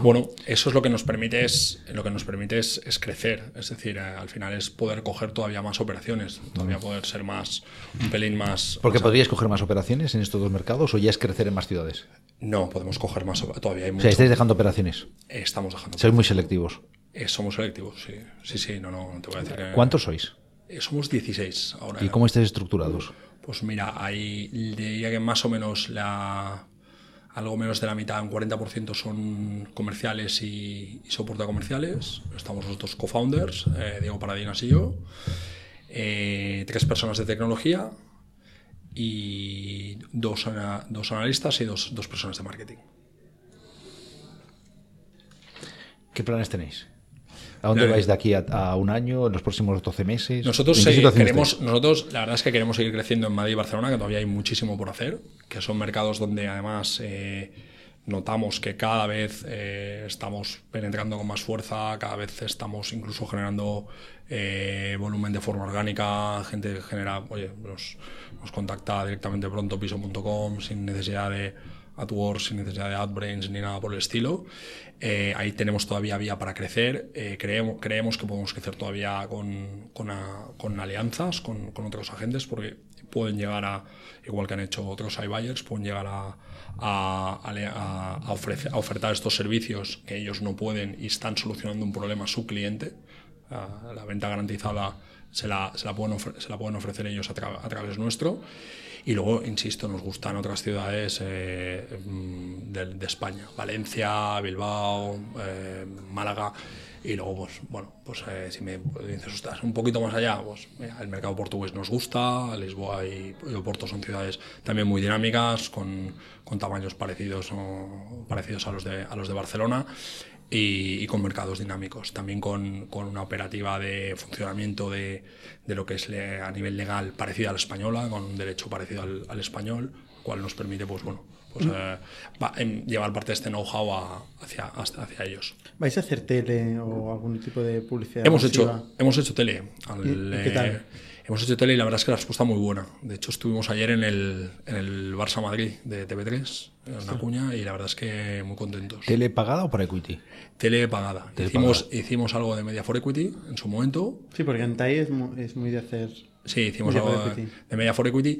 Bueno, eso es lo que nos permite es, lo que nos permite es, crecer. Es decir, eh, al final es poder coger todavía más operaciones, todavía poder ser más, un pelín más. ¿Porque podríais coger más operaciones en estos dos mercados o ya es crecer en más ciudades? No, podemos coger más. Todavía hay mucho. O sea, estáis dejando operaciones. Estamos dejando. Sois muy selectivos. Eh, somos selectivos, sí. Sí, sí, no, no, te voy a decir que... ¿Cuántos sois? Eh, somos 16 ahora. ¿Y cómo estáis estructurados? Pues mira, hay, diría que más o menos la, algo menos de la mitad, un 40% son comerciales y, soporte a comerciales. Estamos los dos co-founders, eh, Diego Paradinas y yo. Eh, tres personas de tecnología y dos, dos analistas y dos, dos personas de marketing. ¿Qué planes tenéis? ¿A dónde vais de aquí a, un año, en los próximos 12 meses? Nosotros, queremos, nosotros, la verdad es que queremos seguir creciendo en Madrid y Barcelona, que todavía hay muchísimo por hacer, que son mercados donde además eh, notamos que cada vez eh, estamos penetrando con más fuerza, cada vez estamos incluso generando eh, volumen de forma orgánica, gente genera, oye, nos, nos contacta directamente pronto piso.com sin necesidad de AdWords sin necesidad de AdBrains ni nada por el estilo. Eh, ahí tenemos todavía vía para crecer. Eh, creemos, que podemos crecer todavía con, alianzas con, otros agentes porque pueden llegar a, igual que han hecho otros iBuyers, pueden llegar a, a, a, ofertar estos servicios que ellos no pueden y están solucionando un problema a su cliente. la venta garantizada se la, se la, pueden, se la pueden ofrecer ellos a, a través nuestro. Y luego, insisto, nos gustan otras ciudades eh, mm, de, España, Valencia, Bilbao, eh, Málaga. Y luego, pues, bueno, pues eh, si me dices, estás un poquito más allá, pues el mercado portugués nos gusta, Lisboa y, Oporto son ciudades también muy dinámicas, con, con tamaños parecidos, o, parecidos a, los de, a los de Barcelona y, con mercados dinámicos, también con, con, una operativa de funcionamiento de, de lo que es a nivel legal parecida a la española, con un derecho parecido al, al español, cual nos permite, pues bueno, pues, mm. eh, em, llevar parte de este know-how hacia, hacia ellos. ¿Vais a hacer tele o algún tipo de publicidad? Hemos, hecho, hemos hecho tele. ¿Qué tal? Eh, hemos hecho tele y la verdad es que la respuesta muy buena. De hecho, estuvimos ayer en el, en el Barça Madrid de TV3, en la cuña, y la verdad es que muy contentos. ¿Tele pagada o por equity? Tele pagada. hicimos, hicimos algo de Media for Equity en su momento. Sí, porque en TAI es muy, es muy de hacer. Sí, hicimos algo de, Media for Equity.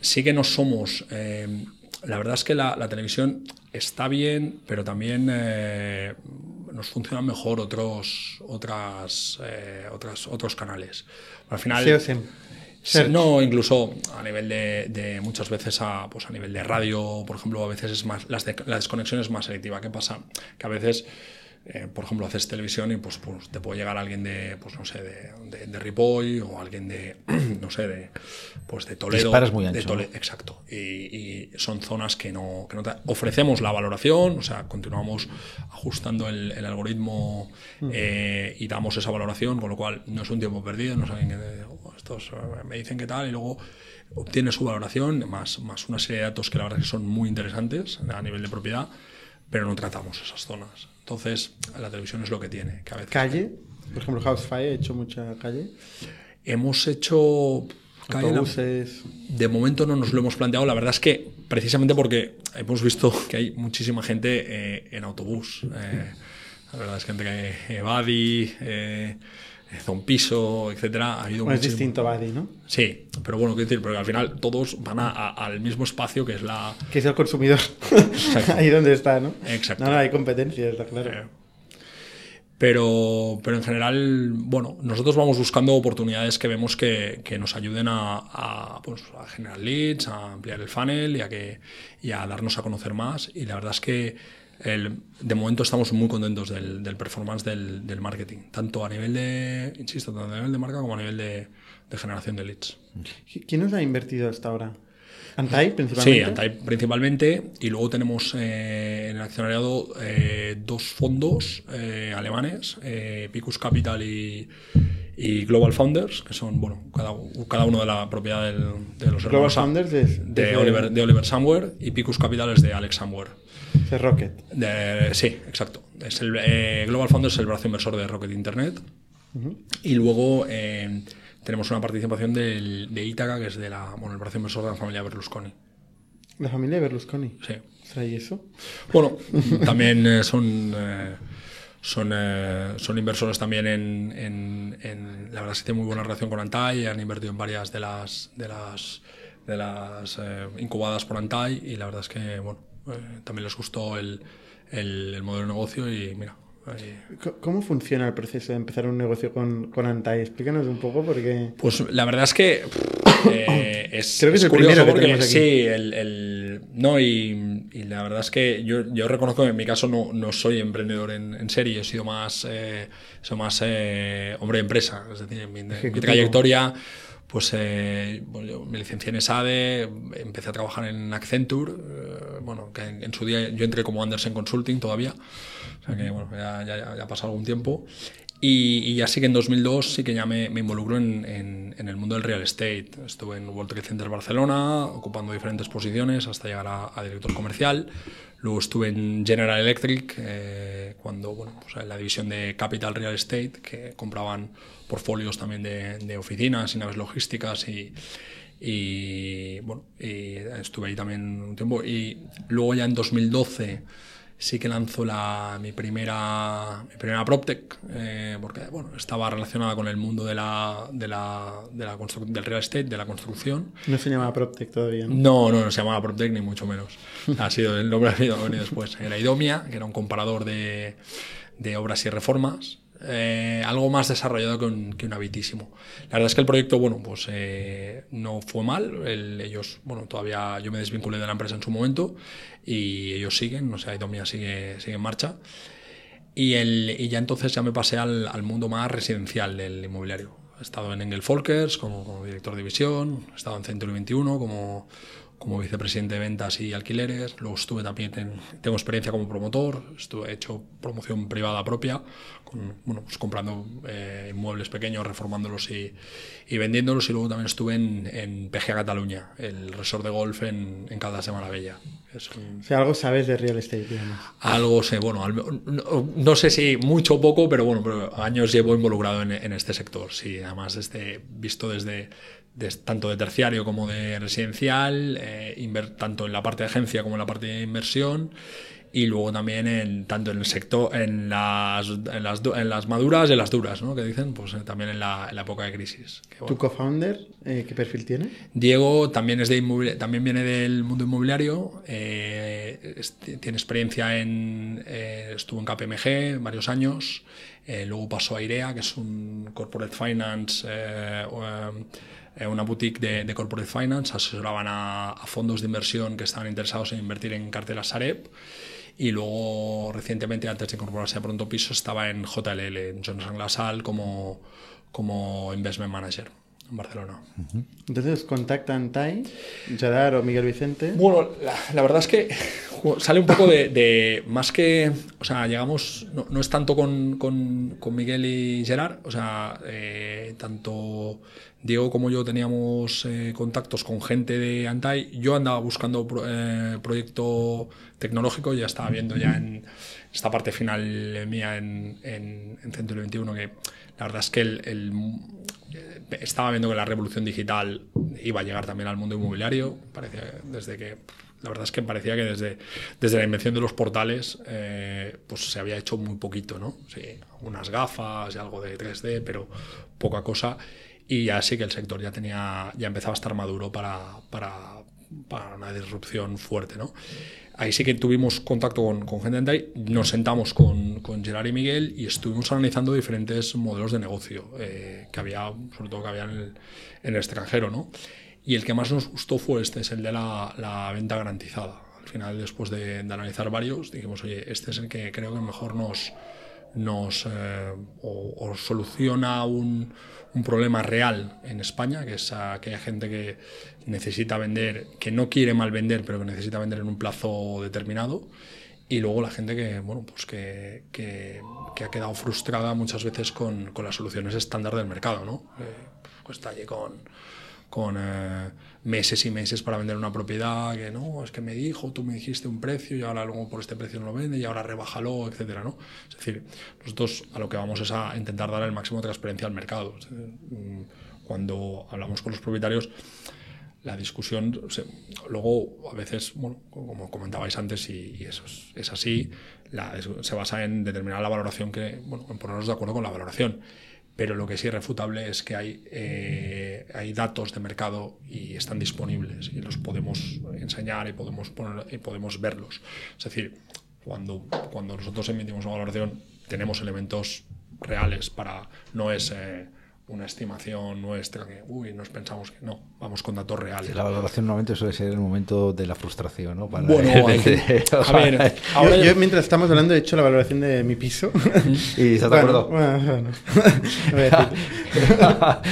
Sí que no somos. Eh, la verdad es que la, la, televisión está bien, pero también eh, nos funcionan mejor otros, otras, eh, otras, otros canales. Al final, no, incluso a nivel de, muchas veces a, pues a nivel de radio, por ejemplo, a veces es más, la desconexión es más selectiva. ¿Qué pasa? Que a veces eh, por ejemplo, haces televisión y pues, pues, te puede llegar alguien de, pues no sé, de, de, Ripoll o alguien de, no sé, de, pues de Toledo. Disparas muy ancho, de Toledo, Exacto. Y, y, son zonas que no, que no te, ofrecemos la valoración, o sea, continuamos ajustando el, el algoritmo eh, y damos esa valoración, con lo cual no es un tiempo perdido, no es alguien que oh, estos eh, me dicen qué tal y luego obtiene su valoración, más, más una serie de datos que la verdad que son muy interesantes a nivel de propiedad, pero no tratamos esas zonas. Entonces, la televisión es lo que tiene. Que a veces ¿Calle? Por ejemplo, Housefire, ¿he hecho mucha calle? Hemos hecho... Calle, Autobuses. De momento no nos lo hemos planteado. La verdad es que precisamente porque hemos visto que hay muchísima gente eh, en autobús. Eh, la verdad es gente que Evadi, eh, Zompiso, etcétera. Ha habido Bueno, es distinto Buddy, ¿no? Sí, pero bueno, quiero decir, porque al final todos van a- a- al mismo espacio que es la... Que es el consumidor. Ahí donde está, ¿no? Exacto. No, no, hay competencia, está claro. Eh, Pero, pero en general, bueno, nosotros vamos buscando oportunidades que vemos que, que nos ayuden a, a, pues, a generar leads, a ampliar el funnel y a, que, y a darnos a conocer más. Y la verdad es que el- de momento estamos muy contentos del, del performance del, del marketing, tanto a nivel de, insisto, tanto a nivel de marca como a nivel de, de generación de leads. ¿Quién nos ha invertido hasta ahora? ¿Antai, Sí, principalmente? Antai principalmente. Y luego tenemos eh, en el accionariado eh, dos fondos eh, alemanes, Picus Capital y, y Global Founders, que son, bueno, cada, cada uno de la propiedad del- de los Global hermanos Sam- Founders de- Oliver, de Oliver Samwer y Picus Capital es de Alex Samwer. Es Rocket. De- sí, exacto. Es el, eh, Global Founders es el brazo inversor de Rocket Internet. Y luego eh, tenemos una participación del- de Ítaca, que es de la, bueno, el brazo inversor de la familia Berlusconi. La familia de Berlusconi. Sí. ¿Trae eso? Bueno, también eh, son, son, eh, son inversores también en, en- en- La verdad es que tienen muy buena relación con Antai, han invertido en varias de las, de las, de las eh, incubadas por Antai y la verdad es que bueno, eh, también les gustó el, el, el modelo de negocio y mira. ahí- ¿Cómo funciona el proceso de empezar un negocio con, con Antai? Explícanos un poco porque... Pues la verdad es que eh, es, Creo que es el curioso primero que porque tenemos aquí. sí, el, el- no y, y la verdad es que yo, yo reconozco que en mi caso no, no soy emprendedor en, en serie, he sido más, eh, soy más eh, hombre de empresa, es decir, en mi, mi trayectoria pues eh, bueno, yo me licencié en SADE, empecé a trabajar en Accenture, eh, bueno, que en, en su día yo entré como Anderson Consulting todavía, o sea que bueno, ya, ya, ya ha pasado algún tiempo. Y, y ya sí que en 2002 sí que ya me, me involucro en, en- en el mundo del real estate. Estuve en World Trade Center Barcelona, ocupando diferentes posiciones hasta llegar a, a director comercial. Luego estuve en General Electric, eh, cuando, bueno, pues en la división de Capital Real Estate, que compraban portfolios también de, oficinas y naves logísticas y, y, bueno, y estuve ahí también un tiempo. Y luego ya en 2012 sí que lanzó la, mi primera mi primera PropTech, eh, porque bueno, estaba relacionada con el mundo de la, de la, de la del real estate, de la construcción. No se llama PropTech todavía, ¿no? No, no, no se llamaba PropTech ni mucho menos. Ha sido el nombre ha venido después. Era Idomia, que era un comparador de, de obras y reformas. Eh, algo más desarrollado que un, que un Habitísimo. La verdad es que el proyecto, bueno, pues eh, no fue mal. El- ellos, bueno, todavía yo me desvinculé de la empresa en su momento y ellos siguen, o sea, Idomia sigue, sigue en marcha. Y, el, y ya entonces ya me pasé al, al mundo más residencial del inmobiliario. He estado en Engel Folkers como, como director de división, he estado en Century 21 como, como vicepresidente de ventas y alquileres. Luego estuve también, en- tengo experiencia como promotor, estuve, he hecho promoción privada propia, con, bueno, pues comprando eh, inmuebles pequeños, reformándolos y, y vendiéndolos. Y luego también estuve en, en PGA Cataluña, el resort de golf en, en Caldas de Maravilla. Es un- O sea, algo sabes de real estate, digamos. algo sé, bueno, no, no sé si mucho o poco, pero bueno, pero años llevo involucrado en, en este sector. Sí, además desde, visto desde, tanto de terciario como de residencial, eh, tanto en la parte de agencia como en la parte de inversión. Y luego también en, tanto en el sector, en las, en las, en las maduras y en las duras, ¿no? Que dicen, pues eh, también en la, en la época de crisis. Que, bueno, ¿Tu co-founder eh, qué perfil tiene? Diego también es de también viene del mundo inmobiliario, eh, es- tiene experiencia en estuvo en KPMG varios años, luego pasó a IREA, que es un corporate finance o, eh, una boutique de, de, corporate finance, asesoraban a, a, fondos de inversión que estaban interesados en invertir en carteras Sareb. Y luego, recientemente, antes de incorporarse a Pronto Piso, estaba en JLL, en Johnson LaSalle, como, como investment manager en Barcelona. Entonces, ¿contactan Tai, Jadar o Miguel Vicente? Bueno, la, la, verdad es que sale un poco de, de más que, o sea, llegamos, no, no es tanto con, con, con, Miguel y Gerard, o sea, eh, tanto Diego como yo teníamos eh, contactos con gente de Antai, yo andaba buscando pro, eh, proyecto tecnológico, ya estaba viendo ya en esta parte final mía en, en, en Centro 21 que la verdad es que el estaba viendo que la revolución digital iba a llegar también al mundo inmobiliario. Parece, desde que, la verdad es que parecía que desde, desde la invención de los portales eh, pues se había hecho muy poquito, ¿no? Sí, unas gafas y algo de 3D, pero poca cosa. Y ya sí que el sector ya tenía, ya empezaba a estar maduro para, para, para una disrupción fuerte, ¿no? ahí sí que tuvimos contacto con, con gente de nos sentamos con, con, Gerard y Miguel y estuvimos analizando diferentes modelos de negocio eh, que había, sobre todo que había en el, en el, extranjero, ¿no? Y el que más nos gustó fue este, es el de la, la venta garantizada. Al final, después de, de, analizar varios, dijimos, oye, este es el que creo que mejor nos, nos eh, o, soluciona un, un, problema real en España, que es aquella gente que necesita vender, que no quiere mal vender, pero que necesita vender en un plazo determinado. Y luego la gente que, bueno, pues que, que, que ha quedado frustrada muchas veces con, con, las soluciones estándar del mercado, ¿no? Eh, pues está allí con, con eh, meses y meses para vender una propiedad, que no, es que me dijo, tú me dijiste un precio y ahora luego por este precio no lo vende y ahora rebájalo, etcétera, ¿no? Es decir, nosotros a lo que vamos es a intentar dar el máximo de transparencia al mercado. Mm, cuando hablamos con los propietarios, la discusión, o sea, luego a veces, bueno, como comentabais antes, y, eso es, así, se basa en determinar la valoración que, bueno, en ponernos de acuerdo con la valoración. Pero lo que sí es refutable es que hay, eh, hay datos de mercado y están disponibles y los podemos enseñar y podemos, poner, y podemos verlos. Es decir, cuando, cuando nosotros emitimos una valoración tenemos elementos reales para, no es... Eh, una estimación nuestra que, uy, nos pensamos que no, vamos con datos reales. Sí, la valoración normalmente suele ser el momento de la frustración, ¿no? Para bueno, hay que, a ver, ahora yo, yo, mientras estamos hablando he hecho la valoración de mi piso. ¿Y estás de acuerdo? Bueno, bueno.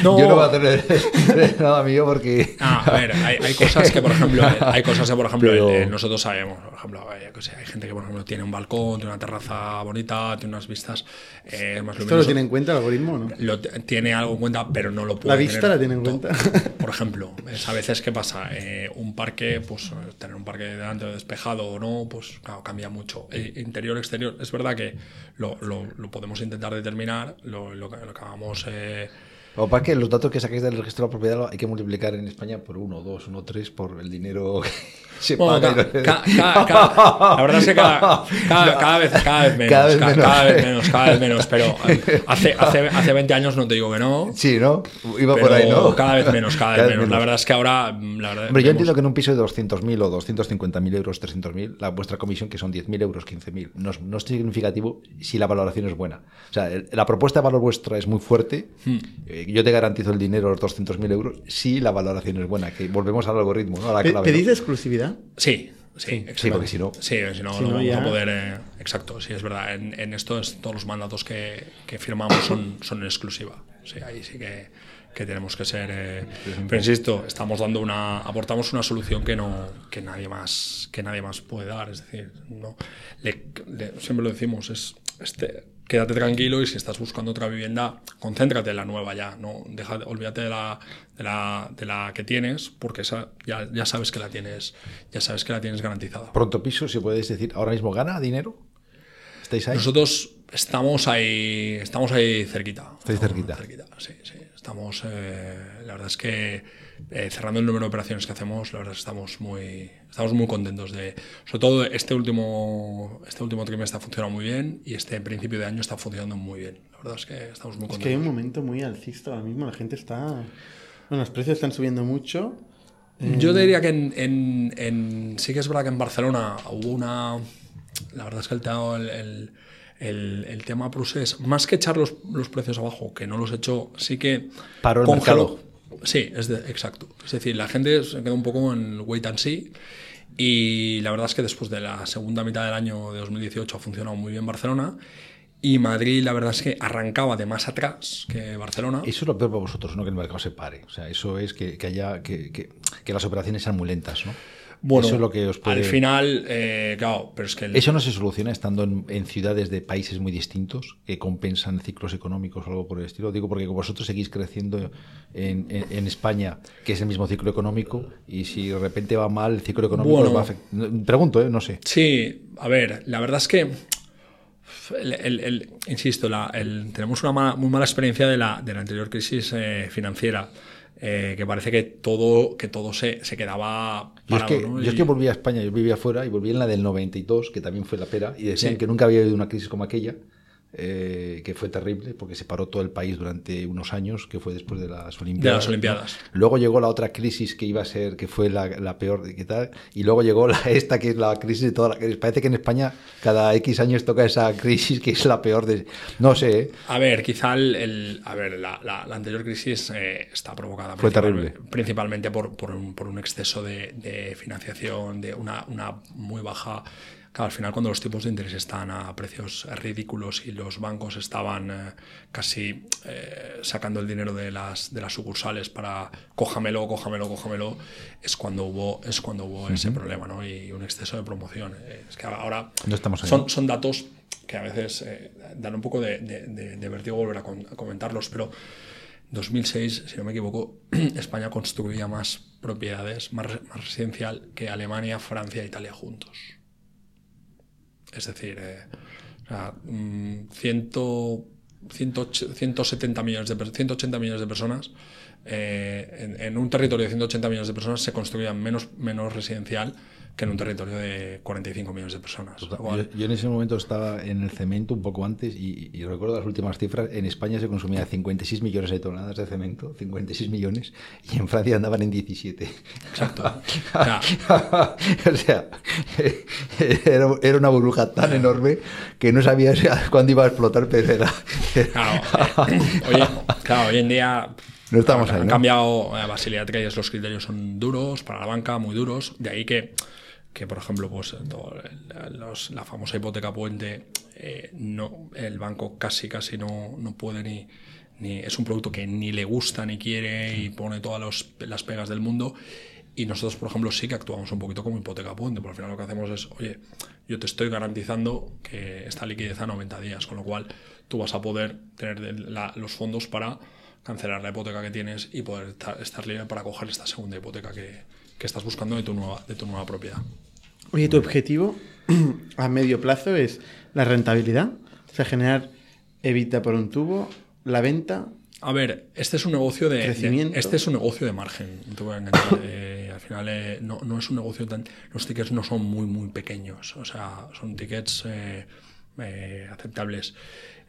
no. Yo no voy a hacer nada mío porque... Ah, a ver, hay, hay, cosas que, por ejemplo, hay cosas que, por ejemplo, Pero... eh, nosotros sabemos, por ejemplo, hay, hay, gente que, por ejemplo, tiene un balcón, tiene una terraza bonita, tiene unas vistas eh, más ¿Esto lo tiene en cuenta el algoritmo no? Lo tiene algo en cuenta, pero no lo puede La vista tener la tiene en cuenta. Por ejemplo, es a veces qué pasa, eh, un parque, pues tener un parque delante despejado o no, pues claro, cambia mucho. Eh, interior, exterior, es verdad que lo, lo, lo podemos intentar determinar, lo, lo, lo acabamos... Eh, o para que los datos que saquéis del registro de la propiedad hay que multiplicar en España por 1, 2, 1, 3 por el dinero que se bueno, paga. Ca, ca, ca, la verdad es que cada, cada, vez, cada vez menos. Cada vez menos. cada vez menos, cada vez menos. Pero hace, hace, hace 20 años no te digo que no. Sí, ¿no? Iba por ahí, ¿no? Cada vez menos, cada, cada vez menos. menos. La verdad es que ahora. La verdad, Hombre, yo entiendo que en un piso de 200.000 o 250.000 euros, 300.000, la vuestra comisión, que son 10.000 euros, 15.000, no, es, no es significativo si la valoración es buena. O sea, la propuesta de valor vuestra es muy fuerte. Hmm. Yo te garantizo el dinero, los 200.000 euros, si la valoración es buena. Que volvemos al algoritmo, ¿no? A la clave, ¿Pedís ¿no? exclusividad? Sí. Sí, sí, porque si no. Sí, si no, si no, no vamos ya... a poder. Eh, exacto, sí, es verdad. En, en esto, es, todos los mandatos que, que firmamos son, son en exclusiva. Sí, ahí sí que, que tenemos que ser. Eh, pero insisto, estamos dando una. aportamos una solución que no que nadie más que nadie más puede dar. Es decir, no. Le, le, siempre lo decimos, es. Este, quédate tranquilo y si estás buscando otra vivienda, concéntrate en la nueva ya, no deja, olvídate de la, de la, de la que tienes, porque esa ya, ya sabes que la tienes, ya sabes que la tienes garantizada. Pronto piso, si puedes decir, ahora mismo gana dinero. ¿Estáis ahí? Nosotros estamos ahí, estamos ahí cerquita. Estáis cerquita. cerquita. Sí, sí. Estamos, eh, la verdad es que eh, cerrando el número de operaciones que hacemos, la verdad es que estamos muy, estamos muy contentos de, sobre todo este último, este último trimestre ha funcionado muy bien y este principio de año está funcionando muy bien. La verdad es que estamos muy contentos. Es que hay un momento muy alcista ahora mismo, la gente está, bueno, los precios están subiendo mucho. Eh... Yo diría que en, en, en, sí que es verdad que en Barcelona hubo una, la verdad es que el, el, el el, el, tema procés, más que echar los, los, precios abajo, que no los hecho, sí que Paró el congeló, mercado. Sí, es de- exacto. Es decir, la gente se queda un poco en wait and see. Y la verdad es que después de la segunda mitad del año de 2018 ha funcionado muy bien Barcelona. Y Madrid, la verdad es que arrancaba de más atrás que Barcelona. Eso es lo peor para vosotros, ¿no? Que el mercado se pare. O sea, eso es que, que haya que, que- que las operaciones sean muy lentas, ¿no? Bueno, eso es lo que os puede... al final, eh, claro, pero es que el- Eso no se soluciona estando en, en ciudades de países muy distintos que compensan ciclos económicos o algo por el estilo. Digo porque vosotros seguís creciendo en, en- en España, que es el mismo ciclo económico, y si de repente va mal el ciclo económico, Bueno. va a afect- Pregunto, ¿eh? No sé. Sí, a ver, la verdad es que, el- el- el- insisto, la- tenemos una mala- muy mala experiencia de la, de la anterior crisis eh, financiera, eh, que parece que todo, que todo se, se quedaba Yo es, parado, que, ¿no? yo es que volví a España, yo vivía afuera y volví en la del 92, que también fue la pera, y decían Sí. que nunca había habido una crisis como aquella, eh, que fue terrible porque se paró todo el país durante unos años, que fue después de las Olimpiadas. las Olimpiadas. ¿no? Luego llegó la otra crisis que iba a ser, que fue la, la peor, de ¿qué tal? y luego llegó la, esta que es la crisis de toda la crisis. Parece que en España cada X años toca esa crisis que es la peor de... No sé, ¿eh? A ver, quizá el, el- a ver, la, la- la anterior crisis eh, está provocada Fue principalmente- terrible. principalmente por, por un, por un exceso de, de financiación, de una, una muy baja... Claro, al final cuando los tipos de interés están a precios ridículos y los bancos estaban eh, casi eh, sacando el dinero de las, de las sucursales para cójamelo, cójamelo, cójamelo, es cuando hubo, es cuando hubo ese problema, ¿no? Y un exceso de promoción. Eh, Es que ahora No estamos son, son datos que a veces eh, dan un poco de, de- de- de vértigo volver a, con- a comentarlos, pero 2006, si no me equivoco, España construía más propiedades, más, más residencial que Alemania, Francia e Italia juntos. Es decir, eh, o sea, mm, ciento- 108 170 millones de, per- 180 millones de personas eh, en, en un territorio de 180 millones de personas se construía menos, menos residencial que en un territorio de 45 millones de personas. Yo, yo en ese momento estaba en el cemento un poco antes y, y recuerdo las últimas cifras. En España se consumía 56 millones de toneladas de cemento, 56 millones, y en Francia andaban en 17. Exacto. O sea, era, era una burbuja tan enorme que no sabías cuándo iba a explotar, pero era... Claro, eh, oye, claro, hoy en día No estamos han, ahí, han ¿no? cambiado eh, Basilea III, los criterios son duros para la banca, muy duros. De ahí que, que por ejemplo, pues los- la famosa hipoteca puente, eh, no, el banco casi casi no, no puede ni, ni es un producto que ni le gusta ni quiere y pone todas los- las pegas del mundo. Y nosotros, por ejemplo, sí que actuamos un poquito como hipoteca puente, porque al final lo que hacemos es, oye, yo te estoy garantizando que esta liquidez a 90 días, con lo cual tú vas a poder tener la- los fondos para cancelar la hipoteca que tienes y poder estar, estar libre para coger esta segunda hipoteca que, que estás buscando de tu nueva, de tu nueva propiedad. Oye, tu objetivo a medio plazo es la rentabilidad, o sea, generar evita por un tubo, la venta. A ver, este es un negocio de, este es un negocio de margen. No te voy a engañar. Eh, al final eh, no, no es un negocio tan. Los tickets no son muy muy pequeños. O sea, son tickets eh, eh, aceptables.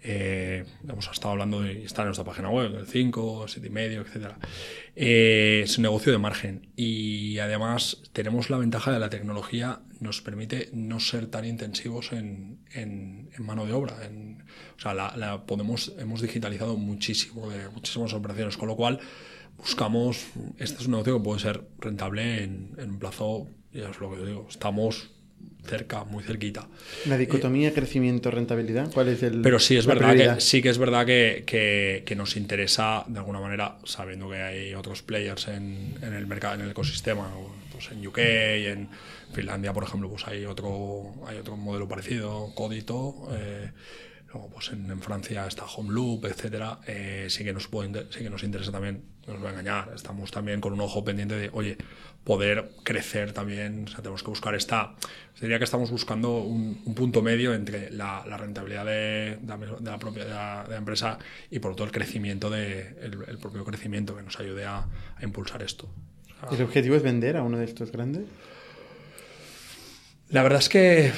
Eh, hemos estado hablando de está en nuestra página web, del 5, 7,5, medio, etcétera. Eh, es un negocio de margen y además tenemos la ventaja de la tecnología nos permite no ser tan intensivos en, en- en mano de obra. O sea, la, la podemos, hemos digitalizado muchísimo de muchísimas operaciones, con lo cual buscamos, este es un negocio que puede ser rentable en, en un plazo, ya es lo que digo, estamos cerca, muy cerquita. La dicotomía crecimiento-rentabilidad, ¿cuál es el Pero sí es verdad prioridad? que sí que es verdad que, que- que nos interesa de alguna manera, sabiendo que hay otros players en, en el mercado, en el ecosistema, pues en UK, en Finlandia, por ejemplo, pues hay otro, hay otro modelo parecido, Codito. eh, luego, pues en, en Francia está Homeloop, etcétera. eh, sí que nos puede, sí que nos interesa también, no nos va a engañar. Estamos también con un ojo pendiente de, oye, poder crecer también. O sea, tenemos que buscar esta. Diría que estamos buscando un, un punto medio entre la, la rentabilidad de, de la, de la propia de la, empresa y por todo el crecimiento de el, el propio crecimiento que nos ayude a, a impulsar esto. O sea, ¿El objetivo es vender a uno de estos grandes? La verdad es que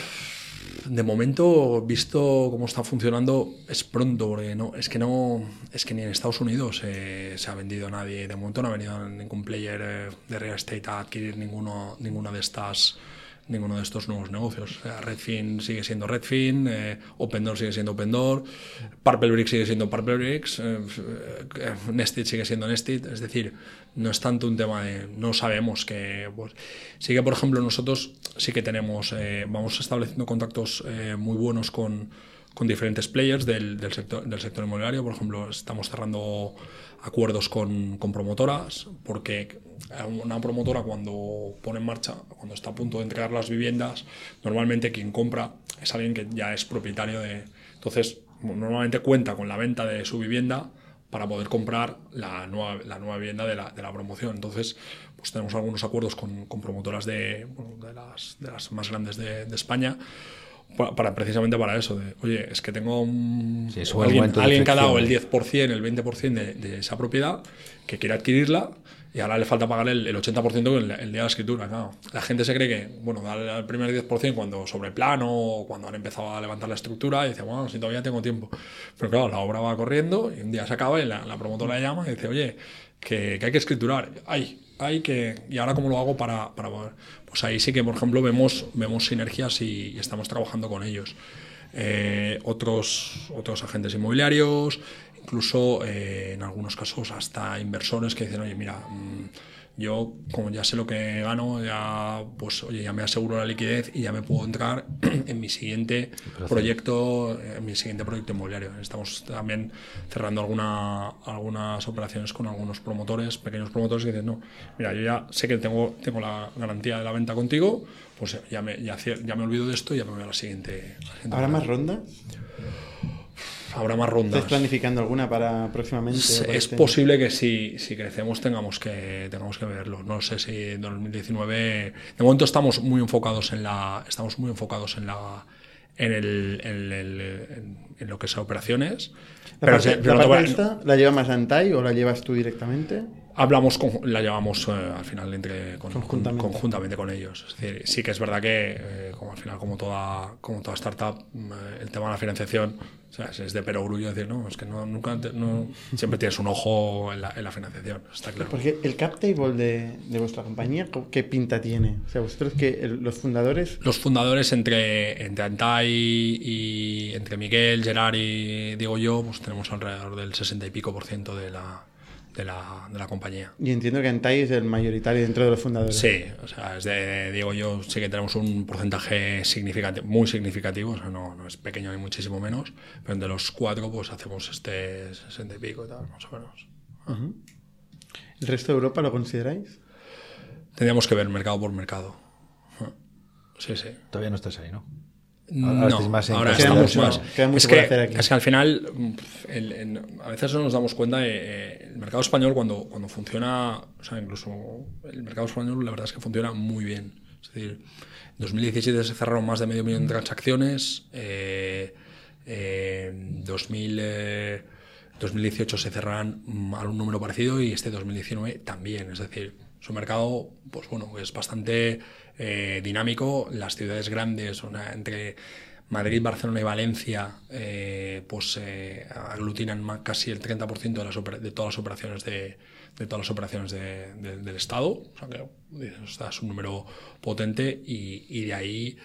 de momento, visto cómo está funcionando, es pronto, porque no, es que no, es que ni en Estados Unidos eh, se ha vendido nadie. De momento no ha venido ningún player eh, de real estate a adquirir ninguno, ninguna de estas ninguno de estos nuevos negocios. Redfin sigue siendo Redfin, eh, OpenDoor sigue siendo OpenDoor, Purplebricks sigue siendo Purplebricks, eh, eh, Nested sigue siendo Nested. Es decir, no es tanto un tema de no sabemos que. Pues, sí que, por ejemplo, nosotros sí que tenemos, eh, vamos estableciendo contactos eh, muy buenos con, con diferentes players del, del sector, del sector inmobiliario. Por ejemplo, estamos cerrando acuerdos con, con, promotoras, porque una promotora cuando pone en marcha, cuando está a punto de entregar las viviendas, normalmente quien compra es alguien que ya es propietario de... Entonces, normalmente cuenta con la venta de su vivienda para poder comprar la nueva, la nueva vivienda de la, de la promoción. Entonces, pues tenemos algunos acuerdos con, con promotoras de, bueno, de, las, de, las, más grandes de, de España para, para, precisamente para eso, de, oye, es que tengo un, sí, alguien, alguien que ha dado el 10%, el 20% de, de, esa propiedad, que quiere adquirirla y ahora le falta pagar el, el 80% el, el, día de la escritura. Claro. La gente se cree que, bueno, da el primer 10% cuando sobre plano o cuando han empezado a levantar la estructura y dice, bueno, si todavía tengo tiempo. Pero claro, la obra va corriendo y un día se acaba y la, la promotora llama y dice, oye, que, que hay que escriturar. Ay, hay que. ¿Y ahora cómo lo hago para, para? Pues ahí sí que, por ejemplo, vemos, vemos sinergias y, y estamos trabajando con ellos. Eh, otros, otros agentes inmobiliarios, incluso eh, en algunos casos hasta inversores que dicen, oye, mira, mmm, yo como ya sé lo que gano, ya pues oye, ya me aseguro la liquidez y ya me puedo entrar en mi siguiente proyecto, en mi siguiente proyecto inmobiliario. Estamos también cerrando alguna, algunas operaciones con algunos promotores, pequeños promotores que dicen, no, mira, yo ya sé que tengo, tengo la garantía de la venta contigo, pues ya me, ya, ya me olvido de esto y ya me voy a la siguiente. La siguiente ¿Habrá más rondas? Habrá más rondas. ¿Estás planificando alguna para próximamente? Es, este posible que si, si crecemos tengamos que, tengamos que verlo. No sé si en 2019. De momento estamos muy enfocados en la. Estamos muy enfocados en la. En, el, en, el, en, en lo que es operaciones. ¿La Pero, parte, pero la te parte esta la lleva más Antai o la llevas tú directamente? Hablamos, con- la llevamos eh, al final entre, con- Conjuntamente. con- conjuntamente con ellos. Es decir, sí que es verdad que, eh, como al final, como toda, como toda startup, eh, el tema de la financiación o sea, es de perogrullo decir, no, es que no, nunca, te- no, siempre tienes un ojo en la, en la financiación, está claro. Porque el cap table de, de vuestra compañía, ¿qué pinta tiene? O sea, vosotros que los fundadores, Los fundadores entre, entre Antai y entre Miguel, Gerard y Diego y yo, pues tenemos alrededor del 60 y pico por ciento de la, de la, de la compañía. y entiendo que Antai es el mayoritario dentro de los fundadores. Sí, o sea, es de Diego y yo sí que tenemos un porcentaje significativo, muy significativo, o sea, no, no es pequeño ni muchísimo menos, pero entre los cuatro pues hacemos este 60 y pico y tal, más o menos. ¿El resto de Europa lo consideráis? Tendríamos que ver mercado por mercado. Sí, sí. Todavía no estás ahí, ¿no? No, estáis más ahora estamos mucho- más. queda mucho es, que, hacer aquí. es que al final, el- a veces no nos damos cuenta de eh, el mercado español cuando, cuando funciona, o sea, incluso el mercado español la verdad es que funciona muy bien. Es decir, en 2017 se cerraron más de medio millón de transacciones, eh, eh, en 2000, eh, 2018 se cerrarán a un número parecido y este 2019 también. Es decir, es un mercado, pues bueno, es bastante eh, dinámico. Las ciudades grandes, entre Madrid, Barcelona y Valencia, eh, pues eh, aglutinan casi el 30% de, las de todas las operaciones de, de todas las operaciones de- de- del Estado. O sea que "Ostras, es un número potente y, de ahí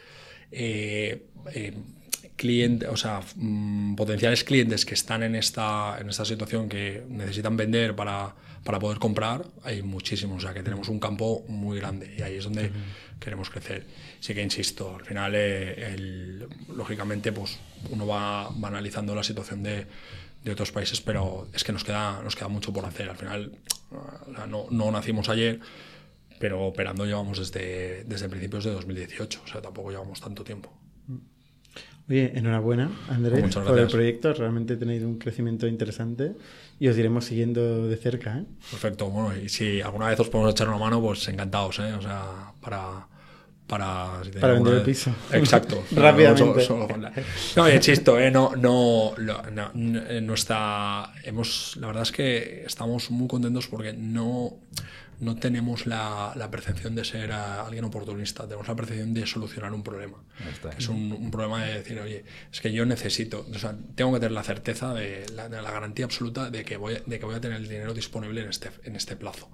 eh, o sea, mm, potenciales clientes que están en esta, en esta situación que necesitan vender para, para poder comprar, hay muchísimos. O sea, que tenemos un campo muy grande y ahí es donde queremos crecer. Sí que insisto, al final, eh, el- lógicamente, pues uno va, va analizando la situación de, de otros países, pero es que nos queda, nos queda mucho por hacer. Al final, no, no nacimos ayer, pero operando llevamos desde, desde principios de 2018, o sea, tampoco llevamos tanto tiempo. Oye, enhorabuena, Andrés, por el proyecto. Realmente tenéis un crecimiento interesante y os iremos siguiendo de cerca. ¿eh? Perfecto, bueno, y si alguna vez os podemos echar una mano, pues encantados, ¿eh? O sea, para... Para, si Para vender el piso. Exacto. Rápidamente. No, solo- solo insisto, ¿eh? No, no, no, no, eh, nuestra... Hemos, la verdad es que estamos muy contentos porque no, no tenemos la, la percepción de ser alguien oportunista, tenemos la percepción de solucionar un problema. Es un, un problema de decir, oye, es que yo necesito, o sea, tengo que tener la certeza de la, de la garantía absoluta de que, voy, a- de que voy a tener el dinero disponible en este, en este plazo.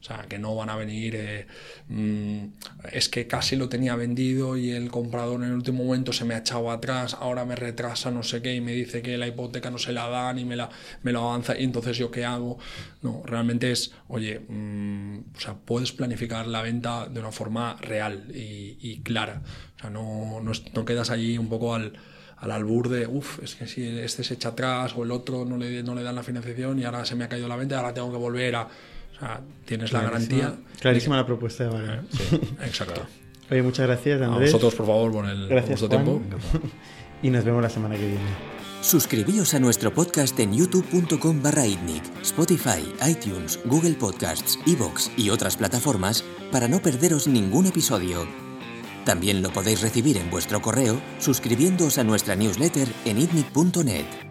O sea, que no van a venir, eh, mm, es que casi lo tenía vendido y el comprador en el último momento se me ha echado atrás, ahora me retrasa no sé qué y me dice que la hipoteca no se la dan y me, la, me lo avanza y entonces yo qué hago. No, realmente es, oye, mm, o sea, puedes planificar la venta de una forma real y, clara. O sea, no, no, no quedas allí un poco al al albur de, uff, es que si este se echa atrás o el otro no le, no le dan la financiación y ahora se me ha caído la venta, ahora tengo que volver a... O sea, tienes la garantía. Clarísima la propuesta de. Sí, exacto. Oye, muchas gracias, Andrés. A vosotros, por favor, por el gracias, tiempo. Y nos vemos la semana que viene. Suscribíos a nuestro podcast en youtube.com barra Spotify, iTunes, Google Podcasts, Evox y otras plataformas para no perderos ningún episodio. También lo podéis recibir en vuestro correo suscribiéndoos a nuestra newsletter en itnic.net.